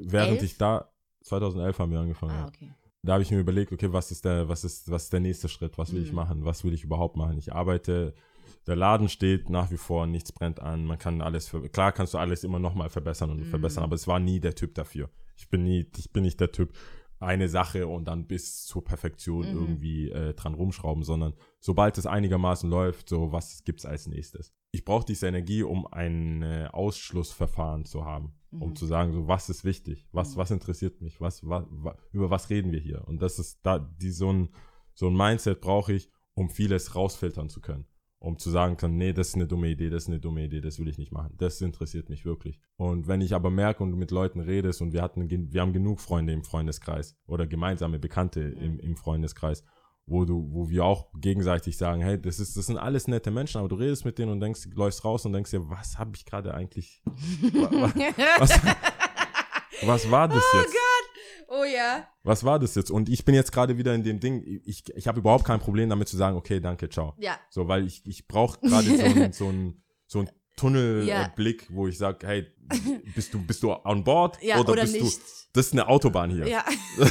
während Elf? ich da, 2011 haben wir angefangen, Ah, okay. Da habe ich mir überlegt, okay, was ist der, was ist, was ist der nächste Schritt? Was will ich Mhm. machen? Was will ich überhaupt machen? Ich arbeite, der Laden steht nach wie vor, nichts brennt an, man kann alles, klar kannst du alles immer nochmal verbessern und Mhm. verbessern, aber es war nie der Typ dafür. Ich bin nie, ich bin nicht der Typ, eine Sache und dann bis zur Perfektion Mhm. irgendwie äh, dran rumschrauben, sondern sobald es einigermaßen läuft, so was gibt's als nächstes? Ich brauche diese Energie, um ein äh, Ausschlussverfahren zu haben, um Mhm. zu sagen, so was ist wichtig, was Mhm. was interessiert mich, was, was, wa über was reden wir hier? Und das ist da die so ein so ein Mindset brauche ich, um vieles rausfiltern zu können, um zu sagen können, nee, das ist eine dumme Idee, das ist eine dumme Idee, das will ich nicht machen, das interessiert mich wirklich. Und wenn ich aber merke und mit Leuten redest und wir hatten wir haben genug Freunde im Freundeskreis oder gemeinsame Bekannte im, im Freundeskreis, wo du, wo wir auch gegenseitig sagen, hey, das ist, das sind alles nette Menschen, aber du redest mit denen und denkst, läufst raus und denkst dir, was habe ich gerade eigentlich, wa- was, was war das Oh jetzt? Gott! Oh ja. Was war das jetzt? Und ich bin jetzt gerade wieder in dem Ding, ich, ich habe überhaupt kein Problem damit zu sagen, okay, danke, ciao. Ja. So, weil ich, ich brauche gerade so einen so ein, so ein Tunnelblick, Ja. wo ich sage, hey, bist du, bist du on board Ja, oder, oder, bist nicht. du, das ist eine Autobahn hier. Ja.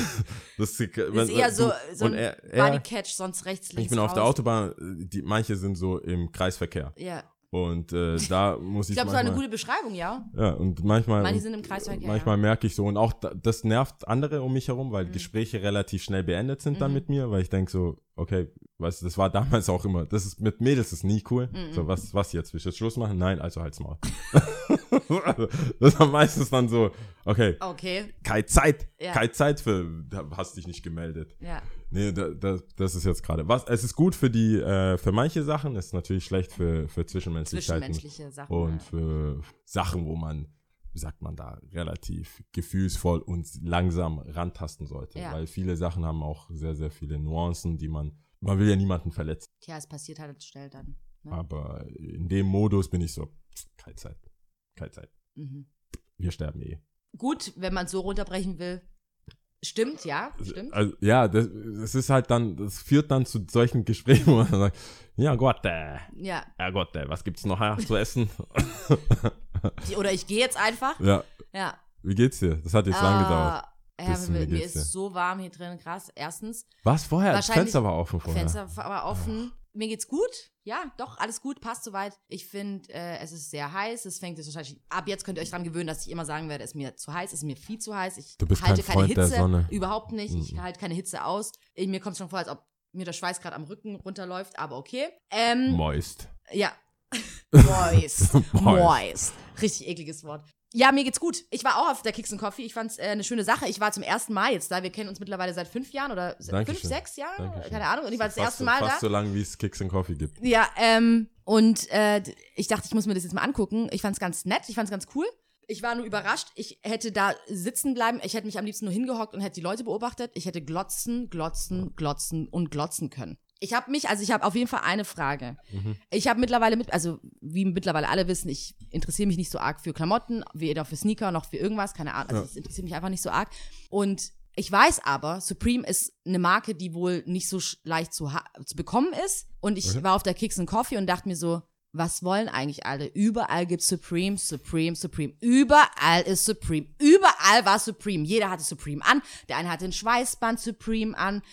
Das ist, Das ist eher so, so ein er, er, Body Catch, sonst rechts, links. ich bin auf der raus. Autobahn, die, manche sind so im Kreisverkehr. Ja. Und äh, da muss ich, Ich glaube, das war eine gute Beschreibung, ja. ja, und manchmal, Manche sind im Kreisverkehr. manchmal merke ich so, und auch da, das nervt andere um mich herum, weil Mhm. Gespräche relativ schnell beendet sind dann Mhm. mit mir, weil ich denke so, okay, weißt du, das war damals auch immer, das ist mit Mädels ist nie cool. Mhm. So, was, was jetzt? Will ich jetzt Schluss machen? Nein, also halt's Maul. das war meistens dann so, okay, ja. Okay. keine Zeit, Ja. keine Zeit für, da hast dich nicht gemeldet. Ja. Nee, da, da, das ist jetzt gerade. Was, es ist gut für die, äh, für manche Sachen, es ist natürlich schlecht für, für Zwischenmenschlichkeiten Zwischenmenschliche Sachen. und für Sachen, wo man, wie sagt man da, relativ gefühlsvoll und langsam rantasten sollte. Ja. Weil viele Sachen haben auch sehr, sehr viele Nuancen, die man, man will ja niemanden verletzen. Tja, es passiert halt schnell dann. Ne? Aber in dem Modus bin ich so, keine Zeit, keine Zeit. Mhm. Wir sterben eh. Gut, wenn man es so runterbrechen will. Stimmt, ja, stimmt. Also, ja, das, das ist halt dann, das führt dann zu solchen Gesprächen, wo man sagt, ja Gott, äh, Ja. ja Gott, äh, was gibt's noch zu essen? Oder ich gehe jetzt einfach. ja, Ja. wie geht's dir? Das hat jetzt lang gedauert. Ah, Ja, Bisschen, mir, mir ist so warm hier drin, krass. Erstens, Was vorher? Das Fenster war offen vorher. Fenster war offen. Mir geht's gut. Ja, doch, alles gut, passt soweit. Ich finde, äh, es ist sehr heiß. Es fängt jetzt wahrscheinlich. Ab jetzt könnt ihr euch dran gewöhnen, dass ich immer sagen werde, es ist mir zu heiß, es ist mir viel zu heiß. Ich Du bist halte kein keine Freund der Hitze. Sonne. Überhaupt nicht. Ich Mhm. halte keine Hitze aus. Ich, mir kommt schon vor, als ob mir der Schweiß gerade am Rücken runterläuft, aber okay. Ähm, Moist. ja. Moist. Moist. Moist. Richtig ekliges Wort. Ja, mir geht's gut. Ich war auch auf der Kicks and Coffee. Ich fand's äh, eine schöne Sache. Ich war zum ersten Mal jetzt da. Wir kennen uns mittlerweile seit fünf Jahren oder se- fünf, Dankeschön. sechs Jahren? Dankeschön. Keine Ahnung. Und ich war das fast erste so, Mal Fast da. so lange, wie es Kicks and Coffee gibt. Ja, ähm, und äh, ich dachte, ich muss mir das jetzt mal angucken. Ich fand's ganz nett, ich fand's ganz cool. Ich war nur überrascht. Ich hätte da sitzen bleiben. Ich hätte mich am liebsten nur hingehockt und hätte die Leute beobachtet. Ich hätte glotzen, glotzen, glotzen und glotzen können. Ich habe mich, also ich habe auf jeden Fall eine Frage. Mhm. Ich habe mittlerweile mit, also wie mittlerweile alle wissen, ich interessiere mich nicht so arg für Klamotten, weder für Sneaker noch für irgendwas, keine Ahnung. Also Ja. es interessiert mich einfach nicht so arg. Und ich weiß aber, Supreme ist eine Marke, die wohl nicht so leicht zu, zu bekommen ist. Und ich Okay. war auf der Kicks and Coffee und dachte mir so, was wollen eigentlich alle? Überall gibt's Supreme, Supreme, Supreme. Überall ist Supreme. Überall war Supreme. Jeder hatte Supreme an. Der eine hatte ein Schweißband Supreme an.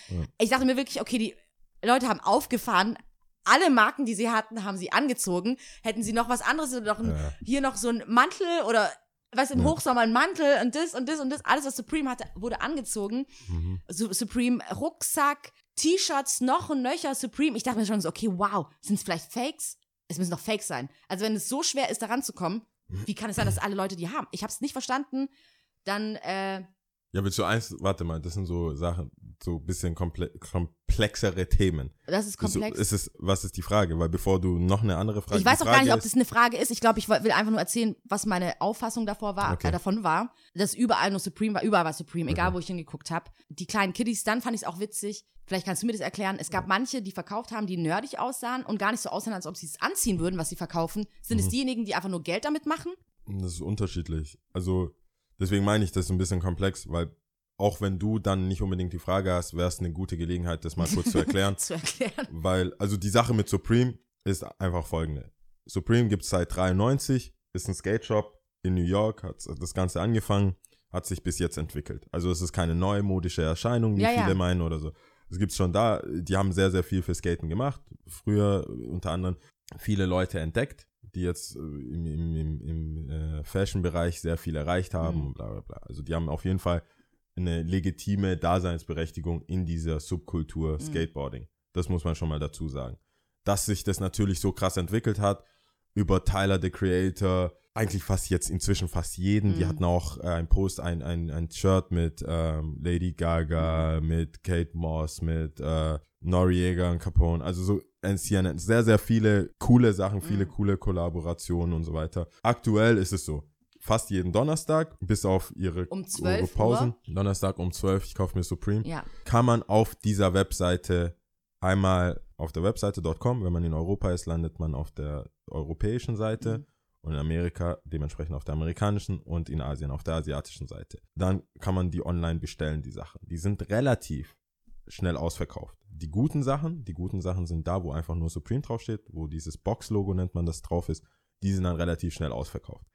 Ich dachte mir wirklich, okay, die Leute haben aufgefahren. Alle Marken, die sie hatten, haben sie angezogen. Hätten sie noch was anderes oder noch ein, Ja. hier noch so ein Mantel oder was im Ja. Hochsommer ein Mantel und das und das und das, alles, was Supreme hatte, wurde angezogen. Mhm. Su Supreme Rucksack, T-Shirts, noch und nöcher Supreme. Ich dachte mir schon so, okay, wow, sind es vielleicht Fakes? Es müssen doch Fakes sein. Also wenn es so schwer ist, da ranzukommen, wie kann es sein, dass alle Leute die haben? Ich habe es nicht verstanden. Dann, äh, Ja, willst du eins, warte mal, das sind so Sachen, so ein bisschen komple komplexere Themen. das ist Ist komplex. Ist es, was ist die Frage? Weil bevor du noch eine andere Frage ich weiß auch gar nicht, Frage ob das eine Frage ist. Ich glaube, ich will einfach nur erzählen, was meine Auffassung davor war, Okay. äh, davon war. Dass überall nur Supreme war, überall war Supreme, egal Okay. wo ich hingeguckt habe. Die kleinen Kiddies, dann fand ich es auch witzig. Vielleicht kannst du mir das erklären. Es gab manche, die verkauft haben, die nerdig aussahen und gar nicht so aussahen, als ob sie es anziehen würden, was sie verkaufen. Sind es Mhm. diejenigen, die einfach nur Geld damit machen? Das ist unterschiedlich. Also, deswegen meine ich das ist ein bisschen komplex, weil auch wenn du dann nicht unbedingt die Frage hast, wäre es eine gute Gelegenheit, das mal kurz zu erklären. zu erklären. Weil, also die Sache mit Supreme ist einfach folgende. Supreme gibt es seit 93, ist ein Skate Shop in New York, hat das Ganze angefangen, hat sich bis jetzt entwickelt. Also es ist keine neumodische Erscheinung, wie Ja, viele ja. meinen oder so. Es gibt's schon da, die haben sehr, sehr viel für Skaten gemacht. Früher unter anderem viele Leute entdeckt, die jetzt äh, im, im, im, im äh, Fashion-Bereich sehr viel erreicht haben, Mhm. bla bla bla. Also die haben auf jeden Fall eine legitime Daseinsberechtigung in dieser Subkultur Mhm. Skateboarding. Das muss man schon mal dazu sagen. Dass sich das natürlich so krass entwickelt hat, über Tyler the Creator, eigentlich fast jetzt inzwischen fast jeden. Die Mhm. hatten auch äh, ein Post, ein, ein, ein Shirt mit ähm, Lady Gaga, mit Kate Moss, mit äh, Noriega und Capone. Also so NCN, sehr, sehr viele coole Sachen, viele Mhm. coole Kollaborationen und so weiter. Aktuell ist es so. Fast jeden Donnerstag, bis auf ihre, Um ihre 12 Pausen. Donnerstag um 12, ich kaufe mir Supreme Ja. kann man auf dieser Webseite einmal auf der Webseite.com, wenn man in Europa ist, landet man auf der europäischen Seite Mhm. und in Amerika dementsprechend auf der amerikanischen und in Asien auf der asiatischen Seite. Dann kann man die online bestellen, die Sachen. Die sind relativ schnell ausverkauft. Die guten Sachen, die guten Sachen sind da, wo einfach nur Supreme draufsteht, wo dieses Box-Logo nennt man das drauf ist, die sind dann relativ schnell ausverkauft.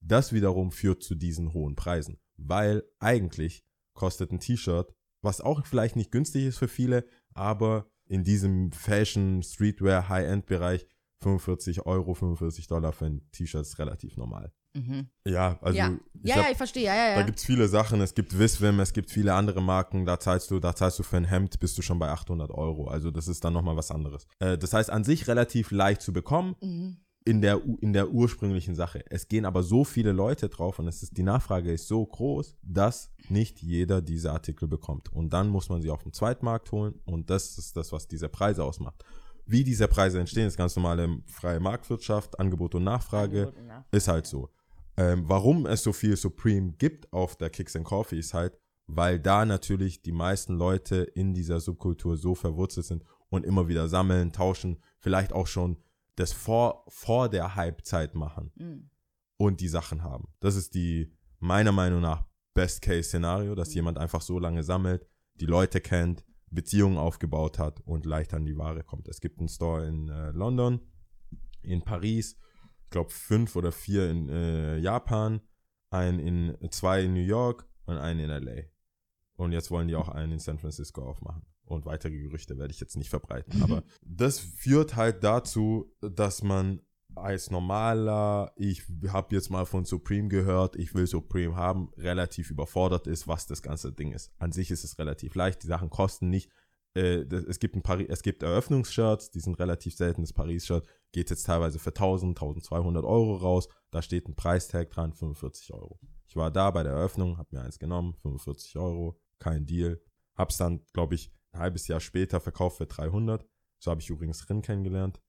Das wiederum führt zu diesen hohen Preisen, weil eigentlich kostet ein T-Shirt, was auch vielleicht nicht günstig ist für viele, aber in diesem Fashion, Streetwear, High-End-Bereich 45 Euro, 45 Dollar für ein T-Shirt ist relativ normal. Mhm. Ja, also ja, ich ja, hab, ja, ich verstehe, ja, ja, da ja. gibt's viele Sachen. Es gibt Visvim, es gibt viele andere Marken. Da zahlst du, da zahlst du für ein Hemd bist du schon bei 800 Euro. Also das ist dann nochmal was anderes. Äh, das heißt an sich relativ leicht zu bekommen Mhm. in der, in der ursprünglichen Sache. Es gehen aber so viele Leute drauf und es ist, die Nachfrage ist so groß, dass nicht jeder diese Artikel bekommt. Und dann muss man sie auf dem Zweitmarkt holen und das ist das, was diese Preise ausmacht. Wie diese Preise entstehen, ist ganz normale freie Marktwirtschaft, Angebot und Nachfrage Angebot und Nachfrage. ist halt so. Ähm, warum es so viel Supreme gibt auf der Kicks and Coffee ist halt, weil da natürlich die meisten Leute in dieser Subkultur so verwurzelt sind und immer wieder sammeln, tauschen, vielleicht auch schon das vor, vor der Hype-Zeit machen Mhm. und die Sachen haben. Das ist die, meiner Meinung nach, Best-Case-Szenario, dass Mhm. jemand einfach so lange sammelt, die Leute kennt, Beziehungen aufgebaut hat und leicht an die Ware kommt. Es gibt einen Store in äh, London, in Paris, glaube fünf oder vier in äh, Japan, einen in zwei in New York und einen in LA. Und jetzt wollen die auch einen in San Francisco aufmachen. Und weitere Gerüchte werde ich jetzt nicht verbreiten. Aber das führt halt dazu, dass man als normaler, ich habe jetzt mal von Supreme gehört, ich will Supreme haben, relativ überfordert ist, was das ganze Ding ist. An sich ist es relativ leicht, die Sachen kosten nicht äh, das- es gibt ein Pari es gibt Eröffnungsshirts, die sind relativ selten. Das Paris-Shirt geht jetzt teilweise für 1000, 1200 Euro raus. Da steht ein Preistag dran, 45 Euro. Ich war da bei der Eröffnung, hab mir eins genommen, 45 Euro, kein Deal. Hab's dann, glaube ich, ein halbes Jahr später verkauft für 300. So habe ich übrigens Rin kennengelernt.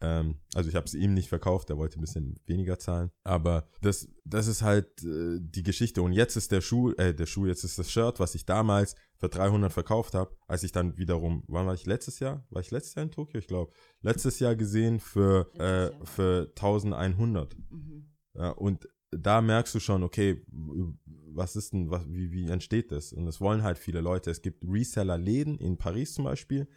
Ähm, also ich habe es ihm nicht verkauft, der wollte ein bisschen weniger zahlen. Aber das, das ist halt äh, die Geschichte. Und jetzt ist der Schuh, äh, der Schuh, jetzt ist das Shirt, was ich damals für 300 verkauft habe, als ich dann wiederum, wann war ich letztes Jahr? War ich letztes Jahr in Tokio? Ich glaube, letztes Jahr gesehen für, äh, für 1100. Mhm. Ja, und da merkst du schon, okay, was ist denn, was, wie, wie entsteht das? Und das wollen halt viele Leute. Es gibt Reseller-Läden in Paris zum Beispiel,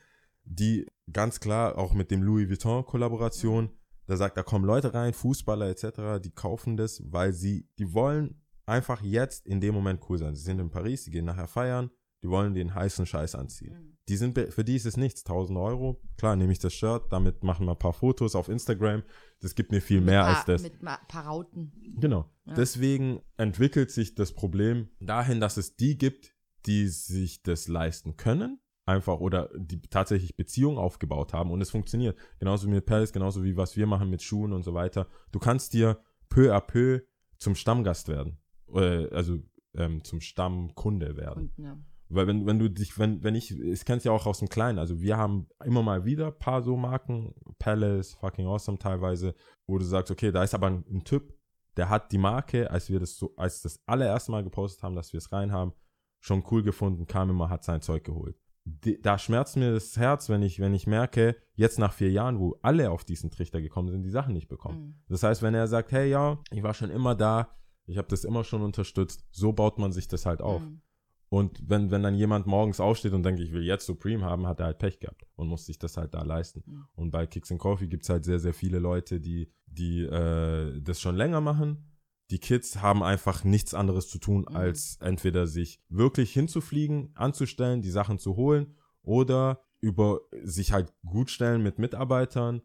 die ganz klar auch mit dem Louis Vuitton-Kollaboration, da sagt, da kommen Leute rein, Fußballer etc., die kaufen das, weil sie, die wollen einfach jetzt in dem Moment cool sein. Sie sind in Paris, die gehen nachher feiern, die wollen den heißen Scheiß anziehen. Mhm. Die sind, für die ist es nichts, 1000 Euro. Klar, nehme ich das Shirt, damit machen wir ein paar Fotos auf Instagram. Das gibt mir viel mehr mit als paar, das. Mit ma- paar Rauten. Genau. Ja. Deswegen entwickelt sich das Problem dahin, dass es die gibt, die sich das leisten können, einfach oder die tatsächlich Beziehungen aufgebaut haben und es funktioniert. Genauso wie mit Palace, genauso wie was wir machen mit Schuhen und so weiter. Du kannst dir peu à peu zum Stammgast werden. Äh, also ähm, zum Stammkunde werden. Und, ja. Weil wenn, wenn du dich, wenn, wenn ich, ich kenn's ja auch aus dem Kleinen, also wir haben immer mal wieder ein paar so Marken, Palace, fucking awesome teilweise, wo du sagst, okay, da ist aber ein, ein Typ, der hat die Marke, als wir das so, als das allererste Mal gepostet haben, dass wir es rein haben, schon cool gefunden, kam immer, hat sein Zeug geholt. Da schmerzt mir das Herz, wenn ich, wenn ich merke, jetzt nach vier Jahren, wo alle auf diesen Trichter gekommen sind, die Sachen nicht bekommen. Mhm. Das heißt, wenn er sagt, hey ja, ich war schon immer da, ich habe das immer schon unterstützt, so baut man sich das halt auf. Mhm. Und wenn, wenn dann jemand morgens aufsteht und denkt, ich will jetzt Supreme haben, hat er halt Pech gehabt und muss sich das halt da leisten. Mhm. Und bei Kicks and Coffee gibt es halt sehr, sehr viele Leute, die, die äh, das schon länger machen. Die Kids haben einfach nichts anderes zu tun, Mhm. als entweder sich wirklich hinzufliegen, anzustellen, die Sachen zu holen oder über sich halt gut stellen mit Mitarbeitern,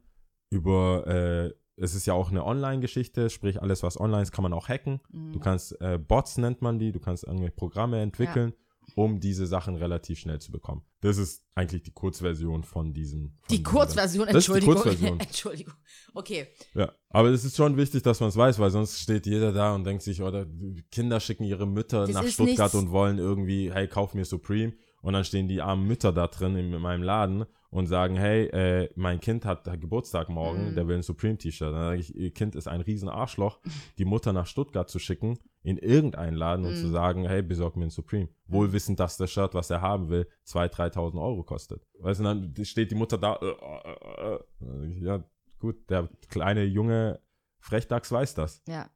über äh, es ist ja auch eine Online-Geschichte, sprich alles, was online ist, kann man auch hacken. Mhm. Du kannst, äh, Bots nennt man die, du kannst irgendwelche Programme entwickeln, um diese Sachen relativ schnell zu bekommen. Das ist eigentlich die Kurzversion von diesem. Von Die Kurzversion, Das ist die Entschuldigung. Kurzversion. Entschuldigung. Okay. Ja, aber es ist schon wichtig, dass man es weiß, weil sonst steht jeder da und denkt sich, oder Kinder schicken ihre Mütter Das nach Stuttgart nichts- und wollen irgendwie, hey, kauf mir Supreme. Und dann stehen die armen Mütter da drin in, meinem Laden und sagen, hey, äh, mein Kind hat Geburtstag morgen, Mhm. der will ein Supreme-T-Shirt. Dann sage ich, ihr Kind ist ein riesen Arschloch, die Mutter nach Stuttgart zu schicken, in irgendeinen Laden und Mhm. zu sagen, hey, besorg mir ein Supreme. Wohl wissend, dass das Shirt, was er haben will, 2.000, 3.000 Euro kostet. Weißt du, dann steht die Mutter da, äh, äh, äh, äh, ja, gut, der kleine junge Frechdachs weiß das. Ja.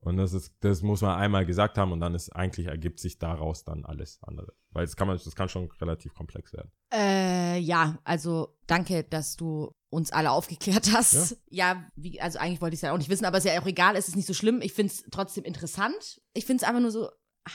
Und das ist, das muss man einmal gesagt haben und dann ist eigentlich ergibt sich daraus dann alles andere. Weil es kann man, das kann schon relativ komplex werden. Äh, ja, also danke, dass du uns alle aufgeklärt hast. Ja, wie, also eigentlich wollte ich es ja auch nicht wissen, aber ist ja auch egal, es ist nicht so schlimm. Ich finde es trotzdem interessant. Ich finde es einfach nur so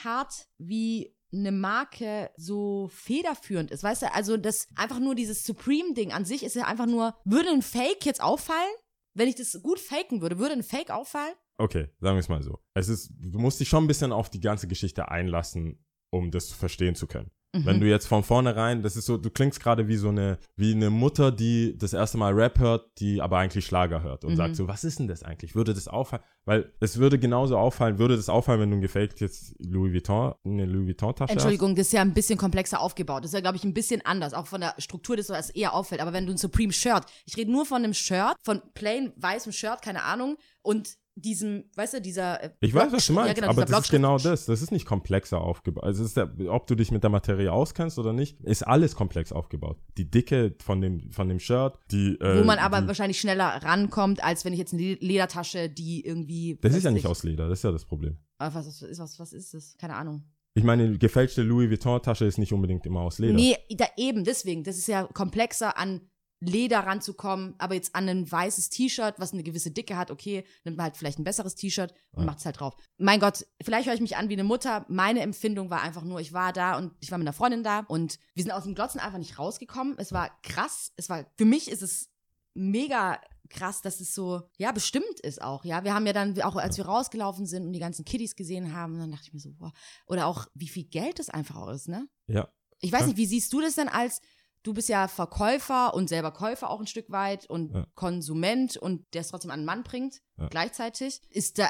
hart, wie eine Marke so federführend ist. Weißt du, also das einfach nur dieses Supreme-Ding an sich ist ja einfach nur, würde ein Fake jetzt auffallen? Wenn ich das gut faken würde, würde ein Fake auffallen? Okay, sagen wir es mal so. Es ist, du musst dich schon ein bisschen auf die ganze Geschichte einlassen, um das verstehen zu können. Mhm. Wenn du jetzt von vornherein, das ist so, du klingst gerade wie so eine, wie eine Mutter, die das erste Mal Rap hört, die aber eigentlich Schlager hört und Mhm. sagt so, was ist denn das eigentlich? Würde das auffallen? Weil es würde genauso auffallen, würde das auffallen, wenn du ein gefaked jetzt Louis Vuitton, eine Louis Vuitton-Tasche hast? Entschuldigung, das ist ja ein bisschen komplexer aufgebaut. Das ist ja, glaube ich, ein bisschen anders. Auch von der Struktur des, was eher auffällt. Aber wenn du ein Supreme Shirt, ich rede nur von einem Shirt, von plain weißem Shirt, keine Ahnung, und diesem, weißt du, dieser. äh, Ich weiß, was du meinst, ja, genau, aber das ist genau das. Das ist nicht komplexer aufgebaut. Also ist der, ob du dich mit der Materie auskennst oder nicht, ist alles komplex aufgebaut. Die Dicke von dem, von dem Shirt, die. Äh, Wo man aber die, wahrscheinlich schneller rankommt, als wenn ich jetzt eine Le- Ledertasche, die irgendwie. Das ist ja nicht ich- aus Leder, das ist ja das Problem. Ah, Was, was, ist, was, was ist das? Keine Ahnung. Ich meine, eine gefälschte Louis Vuitton-Tasche ist nicht unbedingt immer aus Leder. Nee, da eben, deswegen. Das ist ja komplexer an Leder ranzukommen, aber jetzt an ein weißes T-Shirt, was eine gewisse Dicke hat, okay, nimmt man halt vielleicht ein besseres T-Shirt und Ja. macht es halt drauf. Mein Gott, vielleicht höre ich mich an wie eine Mutter. Meine Empfindung war einfach nur, ich war da und ich war mit einer Freundin da und wir sind aus dem Glotzen einfach nicht rausgekommen. Es war krass. Es war, für mich ist es mega krass, dass es so, ja, bestimmt ist auch, ja. Wir haben ja dann, auch als wir rausgelaufen sind und die ganzen Kiddies gesehen haben, dann dachte ich mir so, boah. Oder auch, wie viel Geld das einfach auch ist, ne? Ja. Ich weiß Ja. nicht, wie siehst du das denn als du bist ja Verkäufer und selber Käufer auch ein Stück weit und Ja. Konsument und der es trotzdem an den Mann bringt, Ja. gleichzeitig. Ist da,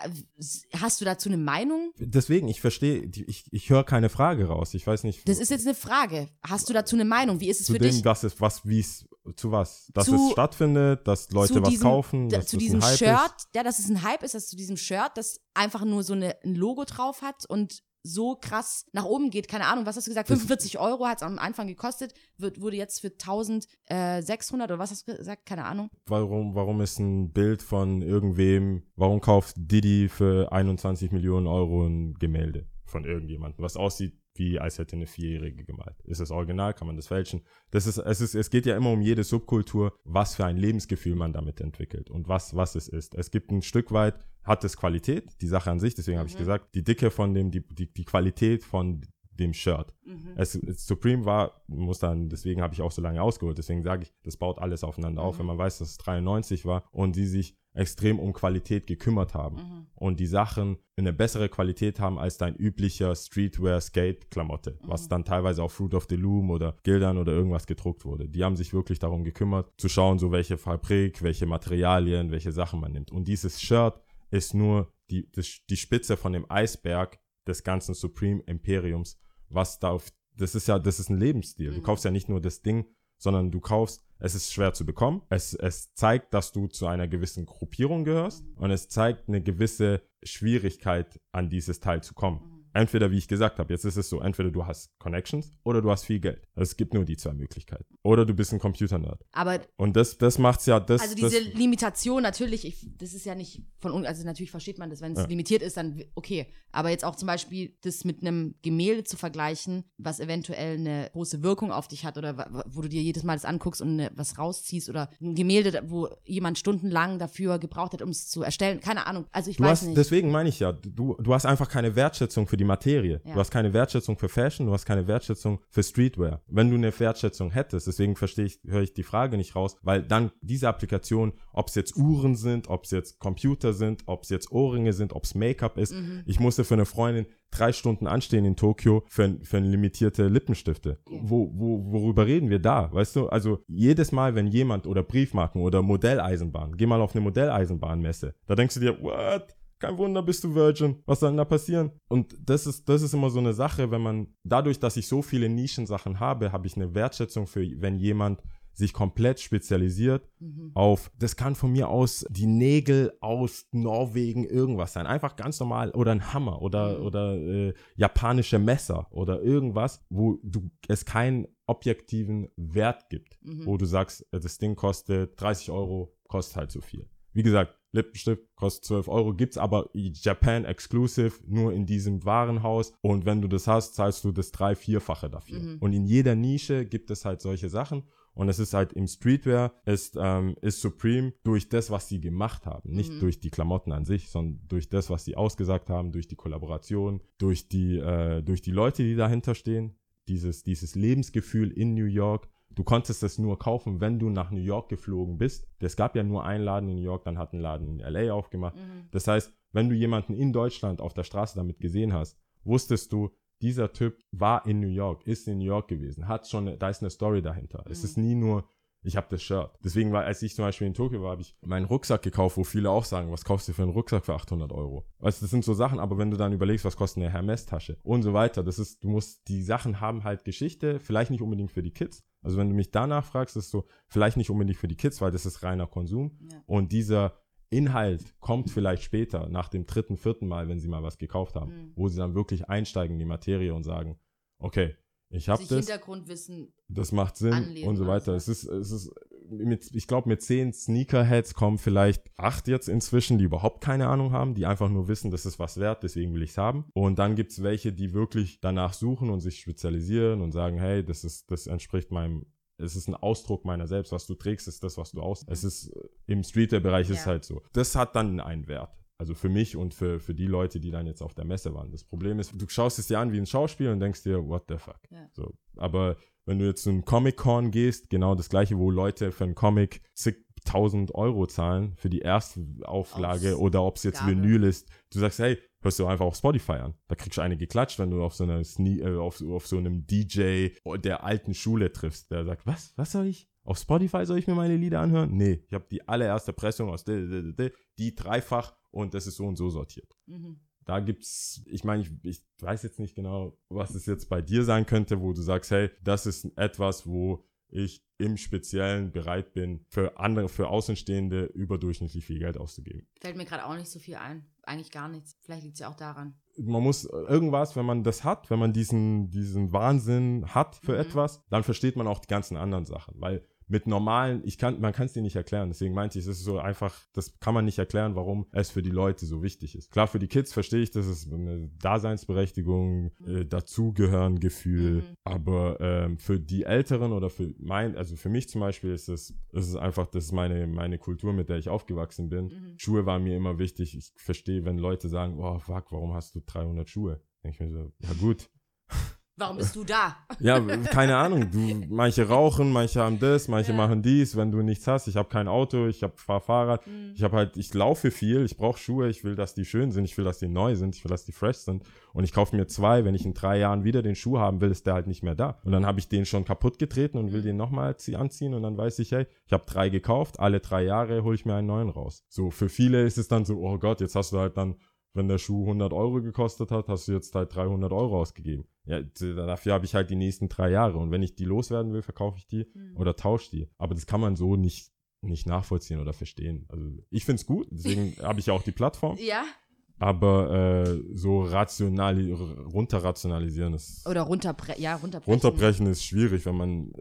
hast du dazu eine Meinung? Deswegen, ich verstehe, ich, ich höre keine Frage raus. Ich weiß nicht. Das ist jetzt eine Frage. Hast du dazu eine Meinung? Wie ist es zu für dem, dich? was es, was, wie es, zu was? Dass Zu- es stattfindet, dass Leute was diesem, kaufen, da, dass zu das diesem Shirt, ist. ja, dass es ein Hype ist, dass zu diesem Shirt, das einfach nur so eine, ein Logo drauf hat und so krass nach oben geht. Keine Ahnung, was hast du gesagt? Das- 45 Euro hat es am Anfang gekostet, wird, wurde jetzt für 1600 oder was hast du gesagt? Keine Ahnung. Warum, warum ist ein Bild von irgendwem, warum kauft Diddy für 21 Millionen Euro ein Gemälde von irgendjemandem, was aussieht wie als hätte eine Vierjährige gemalt. Ist das original? Kann man das fälschen? Das ist, es ist, es geht ja immer um jede Subkultur, was für ein Lebensgefühl man damit entwickelt und was, was es ist. Es gibt ein Stück weit, hat es Qualität, die Sache an sich, deswegen habe ich Mhm. gesagt, die Dicke von dem, die, die, die Qualität von dem Shirt. Es, es, Supreme war, muss dann, deswegen habe ich auch so lange ausgeholt, deswegen sage ich, das baut alles aufeinander auf, Mhm. wenn man weiß, dass es 93 war und die sich extrem um Qualität gekümmert haben Mhm. und die Sachen eine bessere Qualität haben als dein üblicher Streetwear-Skate-Klamotte, was Mhm. dann teilweise auf Fruit of the Loom oder Gildern oder irgendwas gedruckt wurde. Die haben sich wirklich darum gekümmert, zu schauen, so welche Fabrik, welche Materialien, welche Sachen man nimmt. Und dieses Shirt ist nur die, die Spitze von dem Eisberg des ganzen Supreme Imperiums, was da auf, das ist ja, das ist ein Lebensstil. Du Mhm. kaufst ja nicht nur das Ding, sondern du kaufst, es ist schwer zu bekommen. Es, es zeigt, dass du zu einer gewissen Gruppierung gehörst und es zeigt eine gewisse Schwierigkeit, an dieses Teil zu kommen. Entweder, wie ich gesagt habe, jetzt ist es so, entweder du hast Connections oder du hast viel Geld. Es gibt nur die zwei Möglichkeiten. Oder du bist ein Computer-Nerd. Aber Und das, das macht's ja, das, also das, diese Limitation natürlich, ich, das ist ja nicht von un- also natürlich versteht man das, wenn es Ja. limitiert ist, dann okay. Aber jetzt auch zum Beispiel das mit einem Gemälde zu vergleichen, was eventuell eine große Wirkung auf dich hat oder wo du dir jedes Mal das anguckst und ne, was rausziehst oder ein Gemälde, wo jemand stundenlang dafür gebraucht hat, um es zu erstellen. Keine Ahnung. Also ich Du weiß hast, nicht. deswegen meine ich ja, du, du hast einfach keine Wertschätzung für die Materie. Ja. Du hast keine Wertschätzung für Fashion, du hast keine Wertschätzung für Streetwear. Wenn du eine Wertschätzung hättest, deswegen verstehe ich, höre ich die Frage nicht raus, weil dann diese Applikation, ob es jetzt Uhren sind, ob es jetzt Computer sind, ob es jetzt Ohrringe sind, ob es Make-up ist. Mhm. Ich musste für eine Freundin drei Stunden anstehen in Tokio für, für limitierte Lippenstifte. Okay. Wo, wo, worüber reden wir da? Weißt du, also jedes Mal, wenn jemand oder Briefmarken oder Modelleisenbahn, geh mal auf eine Modelleisenbahnmesse, da denkst du dir, what? Kein Wunder, bist du Virgin. Was soll denn da passieren? Und das ist, das ist immer so eine Sache, wenn man, dadurch, dass ich so viele Nischensachen habe, habe ich eine Wertschätzung für, wenn jemand sich komplett spezialisiert Mhm. auf, das kann von mir aus die Nägel aus Norwegen irgendwas sein. Einfach ganz normal oder ein Hammer oder, Mhm. oder äh, japanische Messer oder irgendwas, wo du es keinen objektiven Wert gibt, Mhm. wo du sagst, äh, das Ding kostet 30 Euro, kostet halt so viel. Wie gesagt, Lippenstift kostet 12 Euro, gibt's aber Japan Exclusive nur in diesem Warenhaus und wenn du das hast, zahlst du das drei-, vierfache dafür. Mhm. Und in jeder Nische gibt es halt solche Sachen und es ist halt im Streetwear, ist, ähm, ist Supreme durch das, was sie gemacht haben. Nicht Mhm. durch die Klamotten an sich, sondern durch das, was sie ausgesagt haben, durch die Kollaboration, durch die, äh, durch die Leute, die dahinter stehen. Dieses, dieses Lebensgefühl in New York. Du konntest es nur kaufen, wenn du nach New York geflogen bist. Es gab ja nur einen Laden in New York, dann hat ein Laden in LA aufgemacht. Mhm. Das heißt, wenn du jemanden in Deutschland auf der Straße damit gesehen hast, wusstest du, dieser Typ war in New York, ist in New York gewesen, hat schon, da ist eine Story dahinter. Es Mhm. ist nie nur, ich habe das Shirt. Deswegen war, als ich zum Beispiel in Tokio war, habe ich meinen Rucksack gekauft, wo viele auch sagen, was kaufst du für einen Rucksack für 800 Euro? Weißt du, das sind so Sachen, aber wenn du dann überlegst, was kostet eine Hermes-Tasche und so weiter, das ist, du musst, die Sachen haben halt Geschichte, vielleicht nicht unbedingt für die Kids. Also wenn du mich danach fragst, ist so, vielleicht nicht unbedingt für die Kids, weil das ist reiner Konsum. Ja. Und dieser Inhalt kommt vielleicht später, nach dem dritten, vierten Mal, wenn sie mal was gekauft haben, Mhm. wo sie dann wirklich einsteigen in die Materie und sagen, okay, ich habe das, Hintergrundwissen. das macht Sinn anlesen und so weiter. so. Es ist, es ist, mit, ich glaube, mit zehn Sneakerheads kommen vielleicht acht jetzt inzwischen, die überhaupt keine Ahnung haben, die einfach nur wissen, das ist was wert, deswegen will ich es haben. Und dann gibt es welche, die wirklich danach suchen und sich spezialisieren und sagen, hey, das ist, das entspricht meinem, es ist ein Ausdruck meiner selbst, was du trägst, ist das, was du aus. Es ist im Streetwear-Bereich ist Ja. halt so. Das hat dann einen Wert. Also für mich und für, für die Leute, die dann jetzt auf der Messe waren. Das Problem ist, du schaust es dir an wie ein Schauspiel und denkst dir, what the fuck. Ja. So, aber wenn du jetzt zu einem Comic-Con gehst, genau das gleiche, wo Leute für einen Comic zigtausend Euro zahlen für die Erstauflage Aufs- oder ob es jetzt Gabe. Vinyl ist, du sagst, hey, hörst du einfach auf Spotify an. Da kriegst du eine geklatscht, wenn du auf so einer Sne äh, auf, auf so einem DJ der alten Schule triffst, der sagt, was, was soll ich? Auf Spotify soll ich mir meine Lieder anhören? Nee, ich habe die allererste Pressung aus di- di- di- di- die dreifach und das ist so und so sortiert. Mhm. Da gibt's, ich meine, ich, ich weiß jetzt nicht genau, was es jetzt bei dir sein könnte, wo du sagst, hey, das ist etwas, wo ich im Speziellen bereit bin, für andere, für Außenstehende überdurchschnittlich viel Geld auszugeben. Fällt mir gerade auch nicht so viel ein. Eigentlich gar nichts. Vielleicht liegt es ja auch daran. man muss irgendwas, wenn man das hat, wenn man diesen, diesen Wahnsinn hat für Mhm. etwas, dann versteht man auch die ganzen anderen Sachen. Weil mit normalen, ich kann, man kann es dir nicht erklären. Deswegen meinte ich, es ist so einfach, das kann man nicht erklären, warum es für die Leute so wichtig ist. Klar, für die Kids verstehe ich, das ist eine Daseinsberechtigung, äh, dazugehören Gefühl. Mhm. Aber ähm, für die Älteren oder für mein, also für mich zum Beispiel ist es, ist es einfach, das ist meine, meine Kultur, mit der ich aufgewachsen bin. Mhm. Schuhe waren mir immer wichtig. Ich verstehe, wenn Leute sagen, oh fuck, warum hast du 300 Schuhe? Denke ich mir so, ja gut. Warum bist du da? Ja, keine Ahnung. Du, manche rauchen, manche haben das, manche Ja. machen dies. Wenn du nichts hast, ich habe kein Auto, ich habe fahr Fahrrad. Mhm. Ich habe halt, ich laufe viel, ich brauche Schuhe, ich will, dass die schön sind, ich will, dass die neu sind, ich will, dass die fresh sind. Und ich kaufe mir zwei, wenn ich in drei Jahren wieder den Schuh haben will, ist der halt nicht mehr da. Und dann habe ich den schon kaputt getreten und will den nochmal anziehen und dann weiß ich, hey, ich habe drei gekauft, alle drei Jahre hole ich mir einen neuen raus. So, für viele ist es dann so, oh Gott, jetzt hast du halt dann, wenn der Schuh 100 Euro gekostet hat, hast du jetzt halt 300 Euro ausgegeben. Ja, dafür habe ich halt die nächsten drei Jahre. Und wenn ich die loswerden will, verkaufe ich die Mhm. oder tausche die. Aber das kann man so nicht, nicht nachvollziehen oder verstehen. Also ich finde es gut, deswegen habe ich ja auch die Plattform. Ja? Aber äh, so rationali runterrationalisieren ist Oder runterbre ja, runterbrechen. runterbrechen ist schwierig, wenn man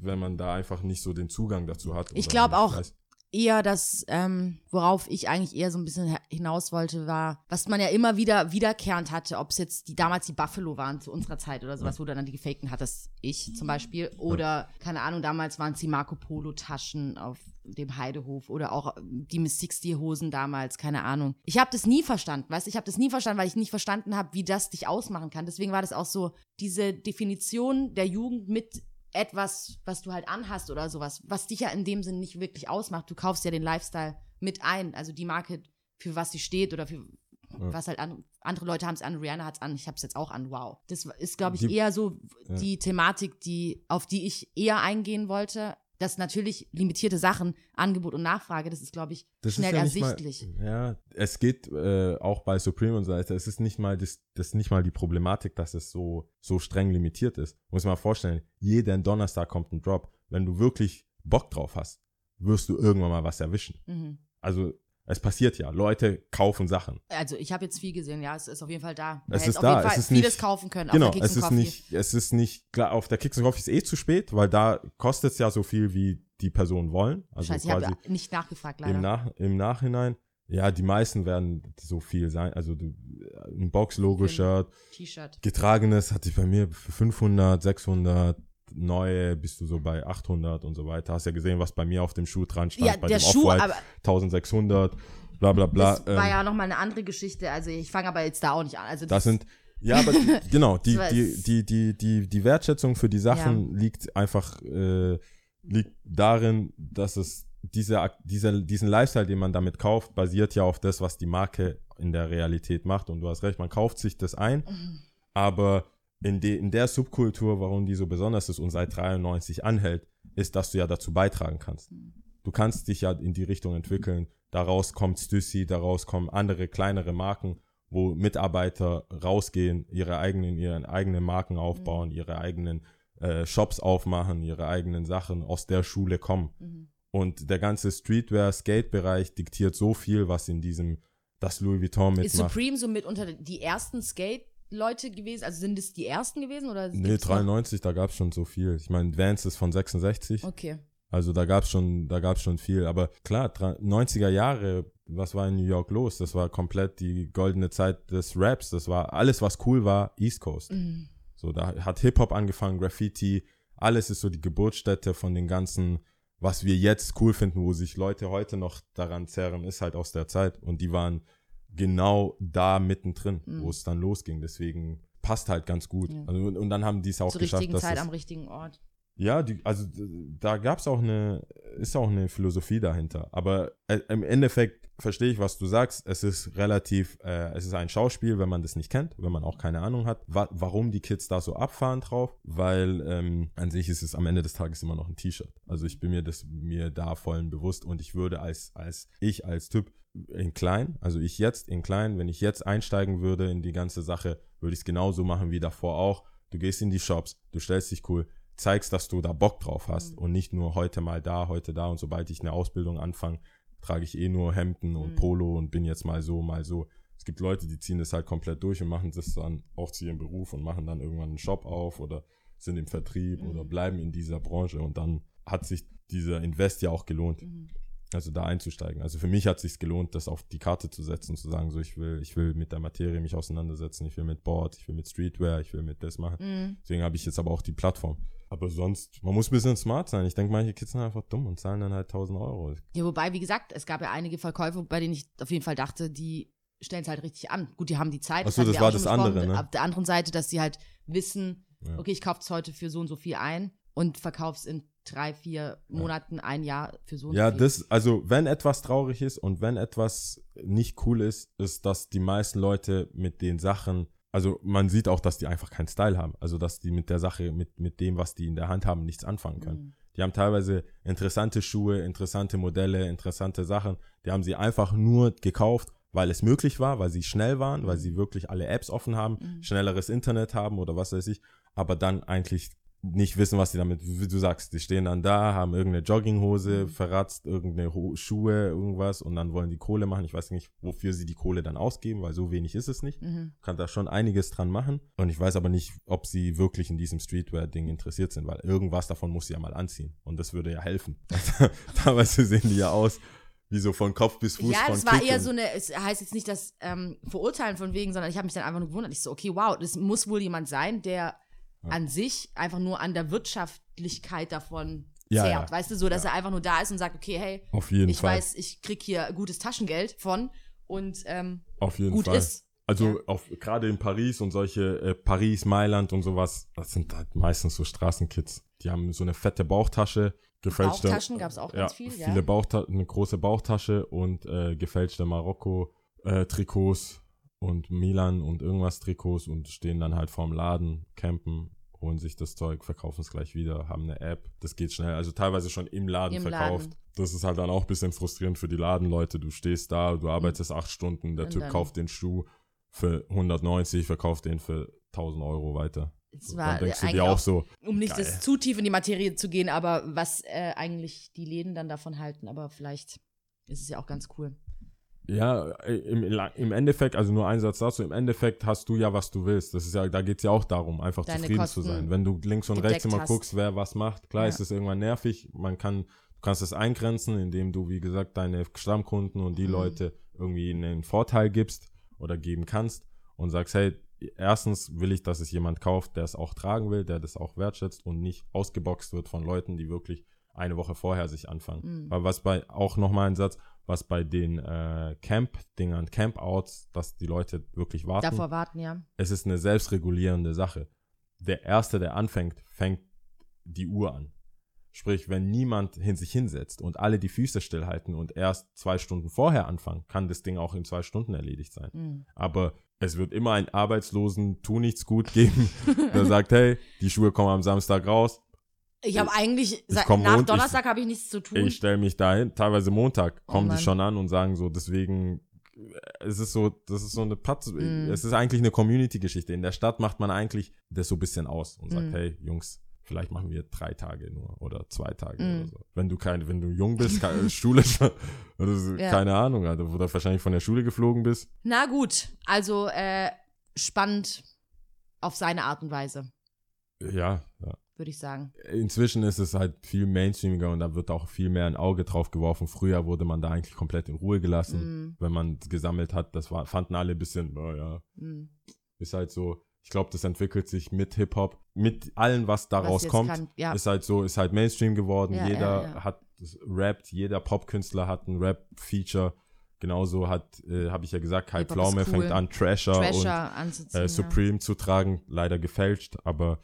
wenn man da einfach nicht so den Zugang dazu hat. Ich oder glaub nicht auch, weiß. Eher das, ähm, worauf ich eigentlich eher so ein bisschen hinaus wollte, war, was man ja immer wieder wiederkehrend hatte, ob es jetzt die damals die Buffalo waren zu unserer Zeit oder sowas, wo du dann die gefakten hattest, ich zum Beispiel, oder keine Ahnung, damals waren es die Marco Polo Taschen auf dem Heidehof oder auch die Miss 60 Hosen damals, keine Ahnung. Ich habe das nie verstanden, weißt du, ich habe das nie verstanden, weil ich nicht verstanden habe, wie das dich ausmachen kann. Deswegen war das auch so diese Definition der Jugend mit etwas, was du halt anhast oder sowas, was dich ja in dem Sinn nicht wirklich ausmacht. Du kaufst ja den Lifestyle mit ein, also die Marke, für was sie steht oder für was halt an, andere Leute haben es an, Rihanna hat es an, ich habe es jetzt auch an, wow. Das ist, glaube ich, Die- eher so Ja. die Thematik, die, auf die ich eher eingehen wollte. Dass natürlich limitierte Sachen, Angebot und Nachfrage, das ist, glaube ich, Das schnell ja ersichtlich. Mal, ja, es geht äh, auch bei Supreme und so weiter. Es ist nicht mal das, das ist nicht mal die Problematik, dass es so so streng limitiert ist. Muss man mal vorstellen. Jeden Donnerstag kommt ein Drop. Wenn du wirklich Bock drauf hast, wirst du irgendwann mal was erwischen. Mhm. Also es passiert ja. Leute kaufen Sachen. Also ich habe jetzt viel gesehen, ja, es ist auf jeden Fall da. Man Es ist auf da, jeden Fall es ist vieles nicht- kaufen können. Genau, auf der Kicks es ist Coffee. nicht, es ist nicht, klar, auf der Kicks and Coffee ist eh zu spät, weil da kostet es ja so viel, wie die Personen wollen. Also Scheiße, ich habe nicht nachgefragt, leider. im, Nach, im Nachhinein. Ja, die meisten werden so viel sein. Also du, ein Box-Logo-Shirt, T-Shirt. getragenes hatte ich bei mir für 500, 600, neue bist du so bei 800 und so weiter. Hast ja gesehen, was bei mir auf dem Schuh dran stand. Ja, bei der dem Schuh, aber 1600, bla bla bla. das war Ähm, ja nochmal eine andere Geschichte. Also ich fange aber jetzt da auch nicht an. Also Das sind, ja, aber die, genau, die, Das die, die, die, die, die Wertschätzung für die Sachen liegt einfach, äh, liegt darin, dass es diese, Ak- diese, diesen Lifestyle, den man damit kauft, basiert ja auf das, was die Marke in der Realität macht. Und du hast recht, man kauft sich das ein, aber in, de, in der Subkultur, warum die so besonders ist und seit 93 anhält, ist, dass du ja dazu beitragen kannst. Du kannst dich ja in die Richtung entwickeln. Daraus kommt Stussy, daraus kommen andere kleinere Marken, wo Mitarbeiter rausgehen, ihre eigenen, ihre eigenen Marken aufbauen, ihre eigenen äh, Shops aufmachen, ihre eigenen Sachen aus der Schule kommen. Mhm. Und der ganze Streetwear, Skate-Bereich diktiert so viel, was in diesem, das Louis Vuitton ist mitmacht. Supreme so mit unter die ersten Skate-Leute gewesen? Also sind es die ersten gewesen? Oder Nee, gibt's noch- 93, da gab es schon so viel. Ich meine, Vance ist von 66. Okay. Also da gab's schon, da gab's schon viel. Aber klar, dra- 90er Jahre, was war in New York los? Das war komplett die goldene Zeit des Raps. Das war alles, was cool war, East Coast. Mhm. So, da hat Hip-Hop angefangen, Graffiti, alles ist so die Geburtsstätte von den ganzen, was wir jetzt cool finden, wo sich Leute heute noch daran zerren, ist halt aus der Zeit. Und die waren genau da mittendrin, Mhm. wo es dann losging. Deswegen passt halt ganz gut. Ja. Also, und, und dann haben die es auch Zur geschafft, richtigen dass Zeit es, am richtigen Ort. Ja, die, also da gab es auch eine, ist auch eine Philosophie dahinter. Aber äh, im Endeffekt verstehe ich, was du sagst. Es ist relativ, äh, es ist ein Schauspiel, wenn man das nicht kennt, wenn man auch keine Ahnung hat, wa warum die Kids da so abfahren drauf. Weil ähm, an sich ist es am Ende des Tages immer noch ein T-Shirt. Also ich bin mir das mir da vollen bewusst und ich würde als, als ich als Typ in klein, also ich jetzt in klein, wenn ich jetzt einsteigen würde in die ganze Sache, würde ich es genauso machen wie davor auch. Du gehst in die Shops, du stellst dich cool, zeigst, dass du da Bock drauf hast Mhm. und nicht nur heute mal da, heute da und sobald ich eine Ausbildung anfange, trage ich eh nur Hemden und Mhm. Polo und bin jetzt mal so, mal so. Es gibt Leute, die ziehen das halt komplett durch und machen das dann auch zu ihrem Beruf und machen dann irgendwann einen Shop auf oder sind im Vertrieb Mhm. oder bleiben in dieser Branche und dann hat sich dieser Invest ja auch gelohnt Mhm. Also da einzusteigen. Also für mich hat es sich gelohnt, das auf die Karte zu setzen, zu sagen, so ich will, ich will mit der Materie mich auseinandersetzen, ich will mit Board, ich will mit Streetwear, ich will mit das machen. Mhm. Deswegen habe ich jetzt aber auch die Plattform. Aber sonst, man muss ein bisschen smart sein. Ich denke, manche Kids sind einfach dumm und zahlen dann halt 1000 Euro. Ja, wobei, wie gesagt, es gab ja einige Verkäufe, bei denen ich auf jeden Fall dachte, die stellen es halt richtig an. Gut, die haben die Zeit. Ach so, hatten das wir war das andere, ne? Auf der anderen Seite, dass sie halt wissen, Ja. okay, ich kaufe es heute für so und so viel ein und verkaufe es in drei, vier Monaten, ein Jahr für so Ja, viel. das, also wenn etwas traurig ist und wenn etwas nicht cool ist, ist, dass die meisten Leute mit den Sachen, also man sieht auch, dass die einfach keinen Style haben. Also dass die mit der Sache, mit, mit dem, was die in der Hand haben, nichts anfangen können. Mhm. Die haben teilweise interessante Schuhe, interessante Modelle, interessante Sachen. Die haben sie einfach nur gekauft, weil es möglich war, weil sie schnell waren, weil sie wirklich alle Apps offen haben, Mhm. schnelleres Internet haben oder was weiß ich, aber dann eigentlich nicht wissen, was sie damit, wie du sagst, die stehen dann da, haben irgendeine Jogginghose, Mhm. verratzt irgendeine Ho Schuhe, irgendwas und dann wollen die Kohle machen. Ich weiß nicht, wofür sie die Kohle dann ausgeben, weil so wenig ist es nicht. Mhm. Kann da schon einiges dran machen. Und ich weiß aber nicht, ob sie wirklich in diesem Streetwear-Ding interessiert sind, weil irgendwas davon muss sie ja mal anziehen. Und das würde ja helfen. Teilweise sehen die ja aus, wie so von Kopf bis Fuß Ja, das war Kick eher so eine, es heißt jetzt nicht das ähm, Verurteilen von wegen, sondern ich habe mich dann einfach nur gewundert. Ich so, okay, wow, das muss wohl jemand sein, der Ja. an sich einfach nur an der Wirtschaftlichkeit davon Ja, zehrt. ja. Weißt du, so, dass er einfach nur da ist und sagt, okay, hey, Auf jeden ich Fall. weiß, ich krieg hier gutes Taschengeld von und ähm, Auf jeden gut Fall. ist. Also gerade in Paris und solche äh, Paris, Mailand und sowas, das sind halt meistens so Straßenkids. Die haben so eine fette Bauchtasche, gefälschte Bauchtaschen gab's auch ganz viel, ja. viele Bauchta eine große Bauchtasche und äh, gefälschte Marokko äh, und Milan und irgendwas Trikots und stehen dann halt vorm Laden, campen, holen sich das Zeug, verkaufen es gleich wieder, haben eine App, das geht schnell, also teilweise schon im Laden Im verkauft. Laden. Das ist halt dann auch ein bisschen frustrierend für die Ladenleute. Du stehst da, du arbeitest acht Stunden, der Und Typ kauft den Schuh für 190, verkauft den für 1000 Euro weiter. Es Und war dann denkst du dir auch auch, so, um nicht das zu tief in die Materie zu gehen, aber was äh, eigentlich die Läden dann davon halten, aber vielleicht ist es ja auch ganz cool. Ja, äh, im, im Endeffekt, also nur ein Satz dazu, im Endeffekt hast du ja, was du willst. Das ist ja, da geht's ja auch darum, einfach Deine zufrieden Kosten zu sein. Wenn du links und rechts immer hast. guckst, wer was macht, klar Ja. ist es irgendwann nervig. Man kann, du kannst es eingrenzen, indem du, wie gesagt, deine Stammkunden und die Mhm. Leute irgendwie einen Vorteil gibst oder geben kannst und sagst, hey, erstens will ich, dass es jemand kauft, der es auch tragen will, der das auch wertschätzt und nicht ausgeboxt wird von Leuten, die wirklich eine Woche vorher sich anfangen. Mhm. Weil was bei, auch nochmal ein Satz, was bei den äh, Camp-Dingern, Camp-Outs, dass die Leute wirklich warten, Davor warten, ja. es ist eine selbstregulierende Sache. Der Erste, der anfängt, fängt die Uhr an. Sprich, wenn niemand hin sich hinsetzt und alle die Füße stillhalten und erst zwei Stunden vorher anfangen, kann das Ding auch in zwei Stunden erledigt sein. Mhm. Aber es wird immer einen Arbeitslosen tu nichts gut geben, der sagt, hey, die Schuhe kommen am Samstag raus, Ich habe eigentlich, seit- nach Donnerstag habe ich nichts zu tun. ich stelle mich dahin, teilweise Montag Oh kommen Mann. die schon an und sagen so, deswegen, äh, es ist so, das ist so eine Patz, Mm. es ist eigentlich eine Community-Geschichte. In der Stadt macht man eigentlich das so ein bisschen aus und sagt, Mm. hey, Jungs, vielleicht machen wir drei Tage nur oder zwei Tage Mm. oder so. Wenn du kein, wenn du jung bist, keine, Schule, oder so, Ja. keine Ahnung, Alter, oder wahrscheinlich von der Schule geflogen bist. Na gut, also äh, spannend auf seine Art und Weise, Ja, ja. Würde ich sagen. Inzwischen ist es halt viel mainstreamiger und da wird auch viel mehr ein Auge drauf geworfen. Früher wurde man da eigentlich komplett in Ruhe gelassen, Mm, wenn man gesammelt hat. Das war, fanden alle ein bisschen, naja, mm. ist halt so. Ich glaube, das entwickelt sich mit Hip-Hop, mit allem, was daraus jetzt kommt. kann- ja. Ist halt so, ist halt Mainstream geworden. Ja, jeder ja, hat rappt, jeder Popkünstler hat ein Rap-Feature. Genauso hat, äh, habe ich ja gesagt, Kai Pflaume cool. fängt an, Trasher, Trasher und äh, Supreme zu tragen. Leider gefälscht, aber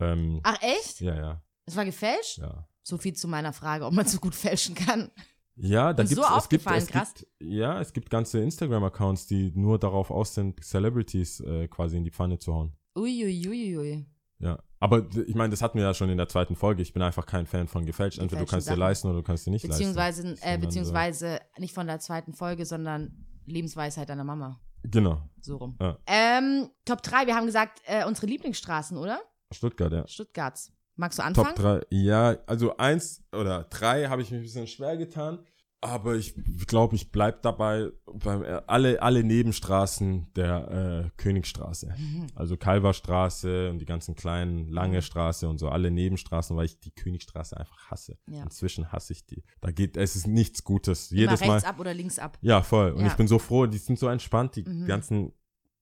ähm. Ach echt? ja, ja. Es war gefälscht? Ja. So viel zu meiner Frage, ob man so gut fälschen kann. Ja, da Ist so gibt's, es gibt, es krass. gibt, ja, es gibt ganze Instagram-Accounts, die nur darauf aus sind, Celebrities äh, quasi in die Pfanne zu hauen. Uiuiuiui. Ja, aber ich meine, das hatten wir ja schon in der zweiten Folge. Ich bin einfach kein Fan von gefälscht. Entweder du kannst dir leisten oder du kannst dir nicht Beziehungsweise, leisten. äh, Sondern beziehungsweise nicht von der zweiten Folge, sondern Lebensweisheit deiner Mama. So, genau, So rum. Ja. Ähm, Top 3, wir haben gesagt, äh, unsere Lieblingsstraßen, oder? Stuttgart, ja. Stuttgarts. Magst du anfangen? Top 3. Ja, also eins oder drei habe ich mir ein bisschen schwer getan. Aber ich glaube, ich bleib dabei beim alle, alle Nebenstraßen der äh, Königstraße. Mhm. Also Kalverstraße und die ganzen kleinen, lange Straße und so, alle Nebenstraßen, weil ich die Königstraße einfach hasse. Ja. Inzwischen hasse ich die. Da geht, es ist nichts Gutes. Immer Jedes Mal. rechts ab oder links ab. Ja, voll. Und Ja. ich bin so froh, die sind so entspannt, die Mhm. ganzen,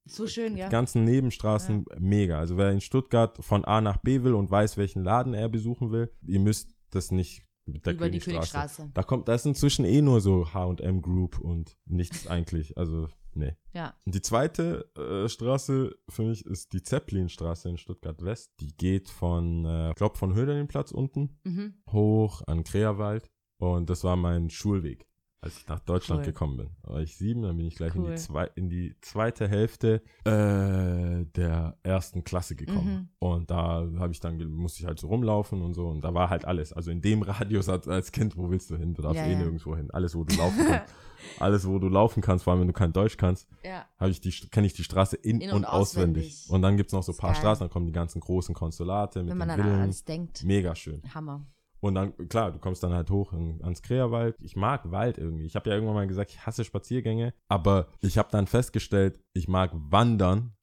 So schön, ja. die ganzen Nebenstraßen, mega. Also wer in Stuttgart von A nach B will und weiß, welchen Laden er besuchen will, ihr müsst das nicht mit der Über die Königstraße. Da kommt, da ist inzwischen eh nur so H&M Group und nichts eigentlich. Also, nee. Ja. Die zweite äh, Straße für mich ist die Zeppelinstraße in Stuttgart West. Die geht von, äh, ich glaube, von Höderlinplatz unten Mhm. hoch an Kreerwald. Und das war mein Schulweg, als ich nach Deutschland Cool. gekommen bin. Da war ich sieben, dann bin ich gleich in, Cool. die zwei, in die zweite Hälfte äh, der ersten Klasse gekommen. Und da habe ich dann, musste ich halt so rumlaufen und so. Und da war halt alles. Also in dem Radius als, als Kind, wo willst du hin? Du darfst Ja, eh ja. nirgendwo hin. Alles, wo du laufen kannst. alles, wo du laufen kannst, vor allem wenn du kein Deutsch kannst Ja. habe ich die kenne ich die Straße in, In- und, und auswendig. auswendig. Und dann gibt's noch so ein paar. Straßen, dann kommen die ganzen großen Konsulate mit Wenn man den an Villen. alles denkt. Mega schön. Hammer. Und dann, klar, du kommst dann halt hoch in, ans Kreerwald. Ich mag Wald irgendwie. Ich habe ja irgendwann mal gesagt, ich hasse Spaziergänge. Aber ich habe dann festgestellt, ich mag Wandern.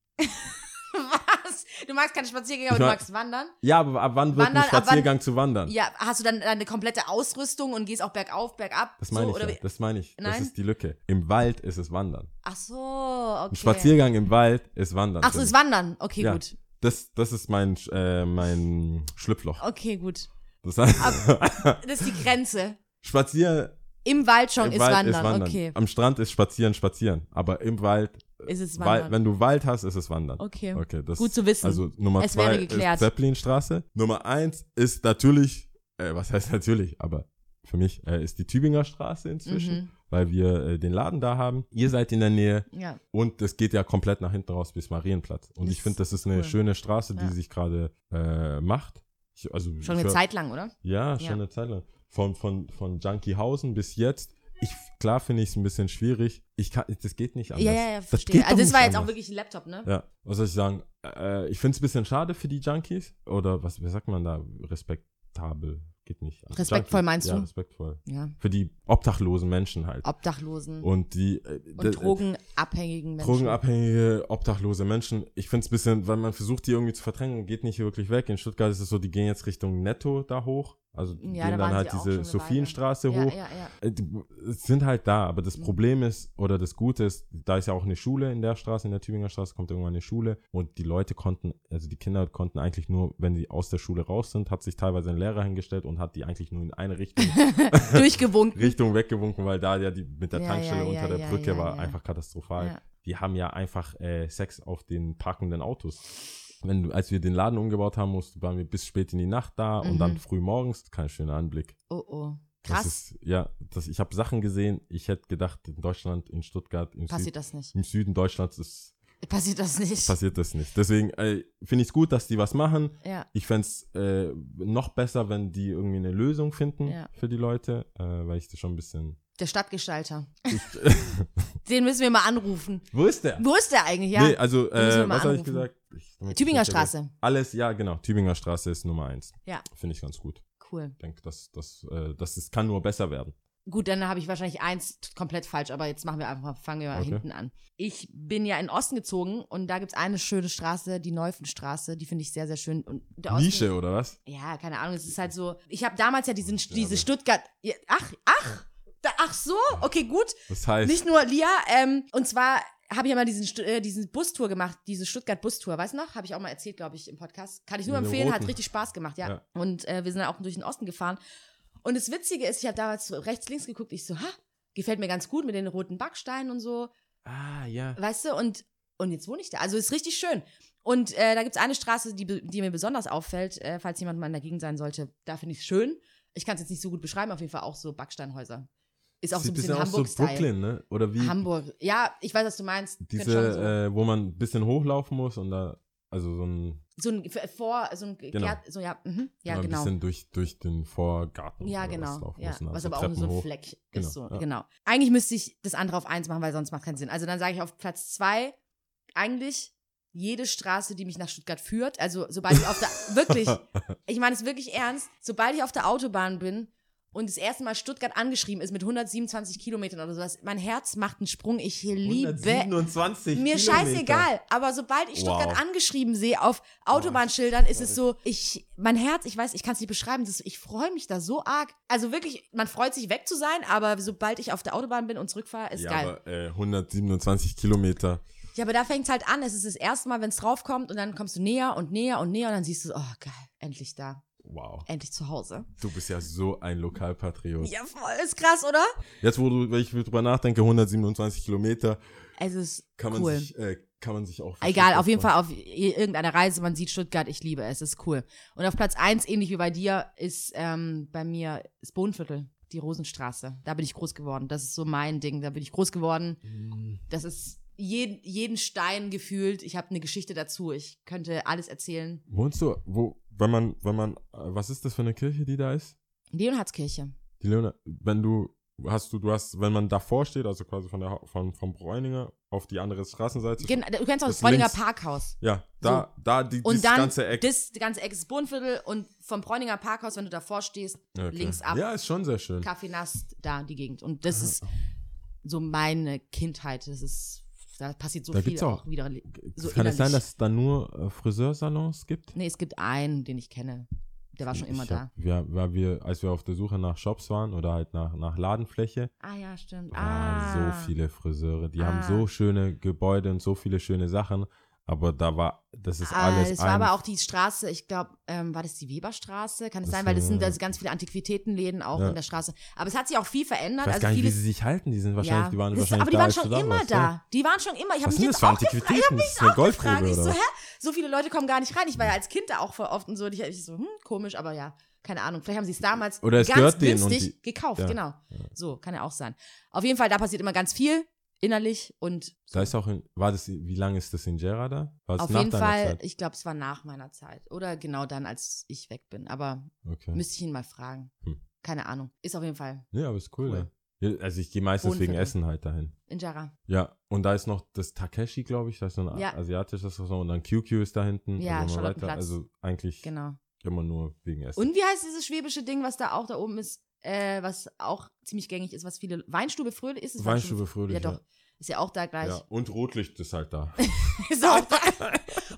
Was? Du magst keine Spaziergänge, aber Ich du mag- magst wandern? Ja, aber ab wann wird Wandern, ein ab wann- Spaziergang zu wandern? Ja, hast du dann deine komplette Ausrüstung und gehst auch bergauf, bergab? Das meine so, ich oder ja. Das meine ich. Das Nein? ist die Lücke. Im Wald ist es Wandern. Ach so, okay. Ein Spaziergang im Wald ist Wandern. Ach so, ist wandern. Okay, Ja. gut. Das, das ist mein, äh, mein Schlüpfloch. Okay, gut. Das heißt, Das ist die Grenze. Spazieren Im Wald schon Im ist, Wald wandern. ist Wandern. Okay. Am Strand ist Spazieren, Spazieren. Aber im Wald, Ist es Wald wandern. wenn du Wald hast, ist es Wandern. Okay. Okay, das, Gut zu wissen. Also Nummer Es zwei geklärt. ist Zeppelinstraße. Nummer eins ist natürlich, äh, was heißt natürlich, aber für mich äh, ist die Tübinger Straße inzwischen, Mhm. weil wir äh, den Laden da haben. Ihr seid in der Nähe Ja. und es geht ja komplett nach hinten raus bis Marienplatz. Und Das ich finde, das ist ist eine cool. schöne Straße, die Ja. sich gerade äh, macht. Ich, also Schon eine hör- Zeit lang, oder? ja, schon Ja. eine Zeit lang. Von, von, von Junkiehausen bis jetzt. Ich, klar finde ich es ein bisschen schwierig. Ich kann, das geht nicht anders. Ja, ja, ja, Das verstehe. geht Also das war jetzt auch wirklich ein Laptop, ne? Ja, was soll ich sagen? Äh, ich finde es ein bisschen schade für die Junkies. Oder was, wie sagt man da? Respektabel. Geht nicht. Also Respektvoll Junkies- meinst ja, du? respektvoll. Ja. Für die obdachlosen Menschen halt. Obdachlosen und, Und die äh, d- drogenabhängigen Menschen. Drogenabhängige, obdachlose Menschen. Ich finde es ein bisschen, weil man versucht, die irgendwie zu verdrängen, geht nicht wirklich weg. In Stuttgart ist es so, die gehen jetzt Richtung Netto da hoch. Also die Ja, da gehen dann waren halt diese eine Sophienstraße ja, hoch. Ja, ja. Äh, die sind halt da, aber das Mhm. Problem ist, oder das Gute ist, da ist ja auch eine Schule in der Straße, in der Tübinger Straße kommt irgendwann eine Schule und die Leute konnten, also die Kinder konnten eigentlich nur, wenn sie aus der Schule raus sind, hat sich teilweise ein Lehrer hingestellt und hat die eigentlich nur in eine Richtung, Durchgewunken. Richtung weggewunken, weil da ja die mit der Tankstelle unter der Brücke war einfach katastrophal. Die haben ja einfach äh, Sex auf den parkenden Autos. Wenn, du- als wir den Laden umgebaut haben, mussten, waren wir bis spät in die Nacht da und Mhm. dann früh morgens. Kein schöner Anblick. Oh, oh. Das Krass. ist, ja, das, ich habe Sachen gesehen, ich hätte gedacht, in Deutschland, in Stuttgart, im, Passiert Süd, das nicht. im Süden Deutschlands ist, Passiert das nicht. passiert das nicht. Deswegen äh, finde ich es gut, dass die was machen. ja. Ich fände es äh, noch besser, wenn die irgendwie eine Lösung finden Ja. für die Leute, äh, weil ich das schon ein bisschen. Der Stadtgestalter. Den müssen wir mal anrufen. wo ist der? Wo ist der eigentlich? Ja. Nee, also, äh, was habe ich gesagt? Ich, Tübinger. Straße. Alles, ja, genau. Tübinger Straße ist Nummer eins. Ja. Finde ich ganz gut. Cool. Ich denke, das, das, äh, das ist, kann nur besser werden. Gut, dann habe ich wahrscheinlich eins komplett falsch, aber jetzt machen wir einfach, fangen wir mal Okay. hinten an. Ich bin ja in den Osten gezogen und da gibt es eine schöne Straße, die Neufenstraße, die finde ich sehr, sehr schön. Und der Osten- Nische, oder was? Ja, keine Ahnung, es ist halt so. Ich habe damals ja diesen, diese Stuttgart. Ach, ach, da, ach so, okay, gut. Das heißt, Nicht nur Lia, ähm, und zwar habe ich ja mal diesen, äh, diesen Bustour gemacht, diese Stuttgart-Bustour, weißt du noch? Habe ich auch mal erzählt, glaube ich, im Podcast. Kann ich nur empfehlen, hat Roten. richtig Spaß gemacht, ja. Ja. Und äh, wir sind dann auch durch den Osten gefahren. Und das Witzige ist, ich habe damals so rechts, links geguckt, ich so, ha, gefällt mir ganz gut mit den roten Backsteinen und so, ah, ja. weißt du? Und, und jetzt wohne ich da. Also ist richtig schön. Und äh, da gibt es eine Straße, die, die mir besonders auffällt, äh, falls jemand mal in der Gegend sein sollte. Da finde ich es schön. Ich kann es jetzt nicht so gut beschreiben, auf jeden Fall auch so Backsteinhäuser. Ist auch so Sieht ein bisschen aus so. Brooklyn, ne? Oder wie Hamburg. Ja, ich weiß, was du meinst. Diese, so, äh, wo man ein bisschen hochlaufen muss und da, also so ein, so ein f- vor, so ein Genau. Gärt, so ja, mhm, ja ein genau. bisschen durch, durch den Vorgarten. Ja, genau. Ja, und was so aber auch nur Treppen so ein. Fleck Genau, ist. So, ja. genau. Eigentlich müsste ich das andere auf eins machen, weil sonst macht keinen Sinn. Also dann sage ich auf Platz zwei eigentlich jede Straße, die mich nach Stuttgart führt. Also sobald ich auf der, wirklich, ich meine es wirklich ernst, sobald ich auf der Autobahn bin und das erste Mal Stuttgart angeschrieben ist mit 127 Kilometern oder sowas, mein Herz macht einen Sprung. Ich liebe 127 mir Kilometer. scheißegal, aber sobald ich Stuttgart Wow. angeschrieben sehe auf Autobahnschildern, ist es so, ich, mein Herz, ich weiß, ich kann es nicht beschreiben, das, ich freue mich da so arg. Also wirklich, man freut sich weg zu sein, aber sobald ich auf der Autobahn bin und zurückfahre, ist ja, geil. aber äh, 127 Kilometer. ja, aber da fängt es halt an, es ist das erste Mal, wenn es draufkommt und dann kommst du näher und näher und näher und dann siehst du, oh geil, endlich da, Wow. endlich zu Hause. Du bist ja so ein Lokalpatriot. Ja, voll, ist krass, oder? Jetzt, wo du, wenn ich drüber nachdenke, 127 Kilometer, Es ist kann man cool. sich, äh, kann man sich auch. Egal, auf jeden. Fall auf irgendeiner Reise, man sieht Stuttgart, ich liebe es, ist cool. Und auf Platz eins ähnlich wie bei dir, ist ähm, bei mir das Bohnenviertel, die Rosenstraße. Da bin ich groß geworden. Das ist so mein Ding. Da bin ich groß geworden. Mm, Das ist jeden, jeden Stein gefühlt. Ich habe eine Geschichte dazu. Ich könnte alles erzählen. Wohnst du, wo, wenn man, wenn man, äh, was ist das für eine Kirche, die da ist? Leonhardskirche. Die Leona, wenn du, hast du, du hast, wenn man davor steht, also quasi von der, von, vom Bräuninger auf die andere Straßenseite. Gen du kennst auch das Bräuninger links. Parkhaus. Ja, da, da, die, Und dann ganze Eck. das ganze Eck ist Bohnenviertel und vom Bräuninger Parkhaus, wenn du davor stehst, Okay. links ab. Ja, ist schon sehr schön. Kaffee Nast, da die Gegend. Und das ist so meine Kindheit. Das ist, da passiert so Da viel gibt's auch- wieder. So Kann es sein, dass es da nur äh, Friseursalons gibt? Nee, es gibt einen, den ich kenne. Der war schon immer ich da. Hab, ja, weil wir, als wir auf der Suche nach Shops waren oder halt nach, nach Ladenfläche, Ah ja, stimmt. ah, Ah, so viele Friseure. Die Ah. haben so schöne Gebäude und so viele schöne Sachen. Aber da war, das ist Ah, alles es war aber auch die Straße, ich glaube, ähm, war das die Weberstraße? Kann es Das sein, weil das sind da ganz viele Antiquitätenläden auch Ja. in der Straße. Aber es hat sich auch viel verändert. Ich weiß also gar nicht, wie sie sich halten. Die sind wahrscheinlich, ja, die waren das, wahrscheinlich aber die waren schon immer da. ja? Die waren schon immer. Ich habe mich jetzt das auch gefragt, Antiquitäten? Das ist eine auch gefragt. Goldgrube, Ich so, oder? hä? So viele Leute kommen gar nicht rein. Ich war ja als Kind da auch voll oft und so. Und ich, ich so, hm, komisch, aber ja, keine Ahnung. Vielleicht haben sie es damals Oder es ganz günstig die- gekauft. Ja. Genau. So, kann ja auch sein. Auf jeden Fall, da passiert immer ganz viel innerlich und Da ist auch, in, war das, wie lange ist das in Gera da? War auf jeden Fall, Zeit? ich glaube, es war nach meiner Zeit. Oder genau dann, als ich weg bin. Aber Okay. müsste ich ihn mal fragen. Hm. Keine Ahnung. Ist auf jeden Fall Ja, aber ist cool, Cool. Ja. Also ich gehe meistens wegen. Essen halt dahin. in Jara. Ja, und da ist noch das Takeshi, glaube ich, das ist so ein Ja. asiatisches Restaurant und dann QQ ist da hinten. Ja, also, Charlottenplatz. also eigentlich Genau. immer nur wegen Essen. Und wie heißt dieses schwäbische Ding, was da auch da oben ist, äh, was auch ziemlich gängig ist, was viele. Weinstube Fröhlich ist es? Weinstube Fröhlich, Ja, doch. Ist ja auch da gleich. Ja, und Rotlicht ist halt da. Ist auch da.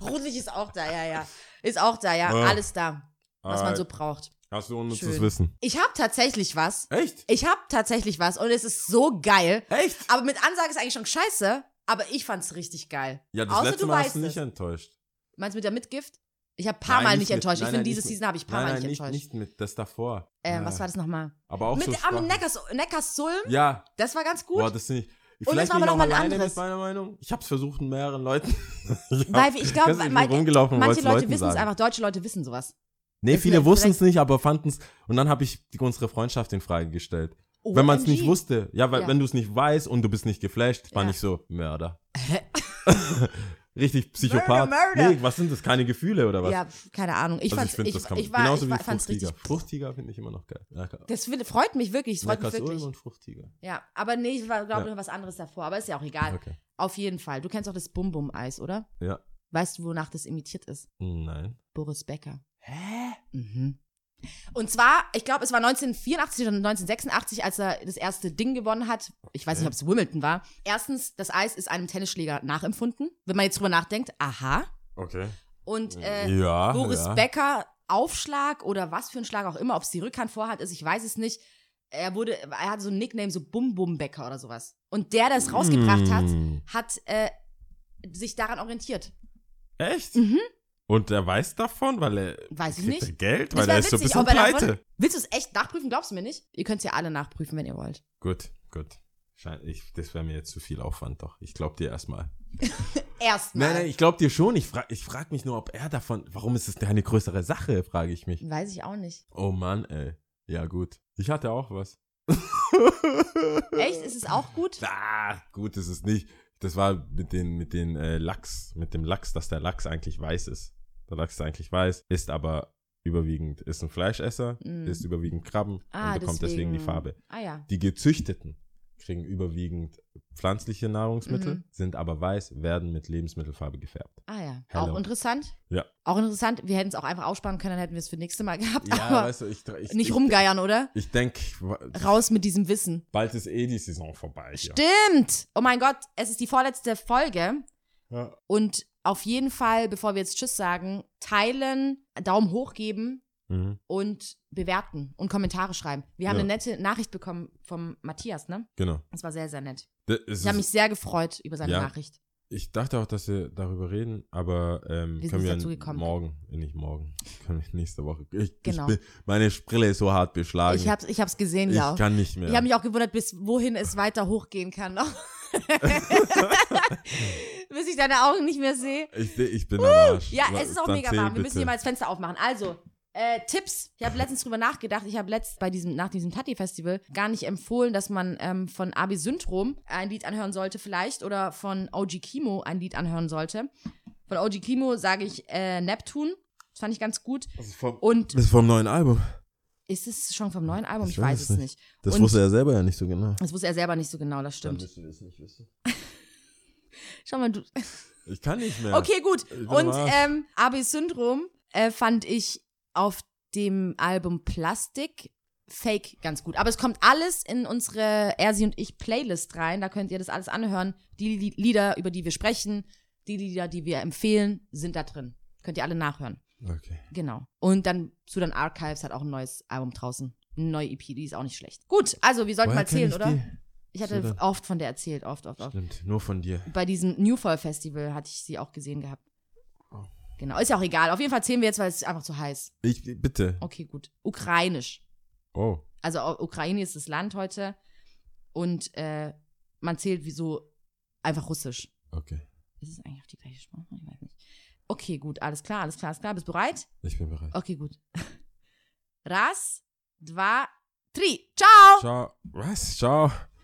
Rotlicht ist auch da, ja, ja. Ist auch da, ja. Ja. Alles da, was man so Alright. braucht. Hast du unnützes Schön. Wissen? Ich habe tatsächlich was. Echt? Ich habe tatsächlich was und es ist so geil. Echt? Aber mit Ansage ist eigentlich schon scheiße, aber ich fand's richtig geil. Ja, das Außer letzte du Mal hast du nicht es. enttäuscht. Meinst du mit der Mitgift? Ich habe paar Nein, Mal nicht nicht mit- enttäuscht. nein, ich finde, diese nicht mit- Season habe ich paar Nein, Mal nicht nicht, enttäuscht. nicht mit das davor. Ähm, Ah. Was war das nochmal? Aber auch Mit so am Sprache- Neckars, Neckarsulm? Ja, Das war ganz gut. boah, das ich. es Vielleicht war bin ich aber auch noch mal ein anderes. mit meiner Meinung. Ich habe es versucht mit mehreren Leuten. ich Weil ich glaube, und manche Leute wissen es einfach, deutsche Leute wissen sowas. Nee, Ist viele wussten es nicht, aber fanden es. Und dann habe ich unsere Freundschaft in Frage gestellt. Wenn man es nicht OMG. wusste. Ja, weil Ja. wenn du es nicht weißt und du bist nicht geflasht, war Ja. nicht so Mörder. Richtig Psychopath. Murder, murder. Nee, was sind das? Keine Gefühle oder was? Ja, keine Ahnung. Ich also fand's, ich finde, ich, ich war, genauso ich wie Fruchtiger. Fruchtiger finde ich immer noch geil. Ja. Das find- freut mich wirklich. Es freut mich Neckarsulm wirklich. und Fruchtiger. Ja, aber nee, ich war, glaube ich, Ja. noch was anderes davor. Aber ist ja auch egal. Okay. Auf jeden Fall. Du kennst auch das Bum-Bum-Eis, oder? Ja. Weißt du, wonach das imitiert ist? Nein. Boris Becker. Hä? Mhm. Und zwar, ich glaube, es war 1984 oder 1986, als er das erste Ding gewonnen hat. Ich weiß nicht, ob es Wimbledon war. Erstens, das Eis ist einem Tennisschläger nachempfunden. Wenn man jetzt drüber nachdenkt, aha. Okay. Und äh, ja. Boris ja. Becker, Aufschlag oder was für ein Schlag auch immer, ob es die Rückhand vorhat ist, ich weiß es nicht. Er wurde, er hatte so ein Nickname, so Bum Bum Becker oder sowas. Und der, der es rausgebracht hat, Mm. hat äh, sich daran orientiert. Echt? Mhm. Und er weiß davon, weil er. Weiß ich nicht. Geld? Weil er ist so ein witzig, bisschen er davon- pleite. Willst du es echt nachprüfen? Glaubst du mir nicht? Ihr könnt es ja alle nachprüfen, wenn ihr wollt. Gut, gut. Ich, das wäre mir jetzt zu viel Aufwand, doch. Ich glaube dir erstmal. Erstmal. Nein, nein, ich glaube dir schon. Ich frage ich frag mich nur, ob er davon. Warum ist es eine größere Sache, frage ich mich. Weiß ich auch nicht. Oh Mann, ey. Ja, gut. Ich hatte auch was. Echt? Ist es auch gut? Ah, gut ist es nicht. Das war mit den, mit den äh, Lachs, mit dem Lachs, dass der Lachs eigentlich weiß ist. Der Lachs eigentlich weiß, ist aber überwiegend, ist ein Fleischesser, Mm. ist überwiegend Krabben Ah, und bekommt deswegen, die Farbe. Ah ja. Die gezüchteten kriegen überwiegend pflanzliche Nahrungsmittel, Mhm. sind aber weiß, werden mit Lebensmittelfarbe gefärbt. Ah ja. Hello. Auch interessant. Ja. Auch interessant. Wir hätten es auch einfach aussparen können, dann hätten wir es für nächste Mal gehabt. Ja, aber weißt du, ich, ich nicht ich, rumgeiern, oder? Ich denke, Raus mit diesem Wissen. bald ist eh die Saison vorbei. Hier. Stimmt! Oh mein Gott, es ist die vorletzte Folge. Ja. Und auf jeden Fall, bevor wir jetzt Tschüss sagen, teilen, Daumen hoch geben Mhm, und bewerten und Kommentare schreiben. Wir haben Ja. eine nette Nachricht bekommen vom Matthias, ne? genau. Das war sehr, sehr nett. Das Ich habe mich sehr gefreut über seine Ja. Nachricht. ich dachte auch, dass wir darüber reden, aber ähm, Wir können wir morgen, äh, nicht morgen, können wir nächste Woche. Ich, Genau. ich bin, meine Brille ist so hart beschlagen. Ich hab's, ich hab's gesehen, Ich ja. kann nicht mehr. Ich habe mich auch gewundert, bis wohin es weiter hochgehen kann noch. bis ich deine Augen nicht mehr sehe. ich, ich bin am Arsch. Ja, es ist auch dann mega warm. Wir müssen hier mal das Fenster aufmachen. Also, äh, Tipps. Ich habe letztens drüber nachgedacht. Ich habe letzt bei diesem, nach diesem Tati-Festival gar nicht empfohlen, dass man ähm, von Abi Syndrom ein Lied anhören sollte, vielleicht, oder von OG Kimo ein Lied anhören sollte. Von OG Kimo sage ich äh, Neptune. Das fand ich ganz gut. Das ist vom, Und das ist vom neuen Album. Ist es schon vom neuen Album? Ich Ich, weiß es nicht. nicht. Das Und- wusste er selber ja nicht so genau. Das wusste er selber nicht so genau, das stimmt. wirst du das nicht wissen. Schau mal, du. Ich kann nicht mehr. Okay, gut. Und ähm, Abi Syndrom äh, fand ich auf dem Album Plastik Fake ganz gut. Aber es kommt alles in unsere Er, sie und ich Playlist rein. Da könnt ihr das alles anhören. Die Li- Lieder, über die wir sprechen, die Lieder, die wir empfehlen, sind da drin. Könnt ihr alle nachhören. Okay. Genau. Und dann Sudan Archives hat auch ein neues Album draußen. Eine neue EP, die ist auch nicht schlecht. Gut, also wir sollten Woher mal ich oder? die? Ich hatte Sudan. oft von der erzählt, oft, oft, oft. Stimmt, nur von dir. Bei diesem Newfall Festival hatte ich sie auch gesehen gehabt. Oh. Genau, ist ja auch egal. Auf jeden Fall zählen wir jetzt, weil es ist einfach zu heiß. Ich, bitte. Okay, gut. Ukrainisch. Oh. Also Ukraine ist das Land heute und äh, man zählt wie so einfach Russisch. Okay. Ist es eigentlich auch die gleiche Sprache? Ich weiß nicht. Okay, gut, alles klar, alles klar, alles klar. Bist du bereit? Ich bin bereit. Okay, gut. Raz, dva, tri. Ciao! Ciao. Was? Ciao.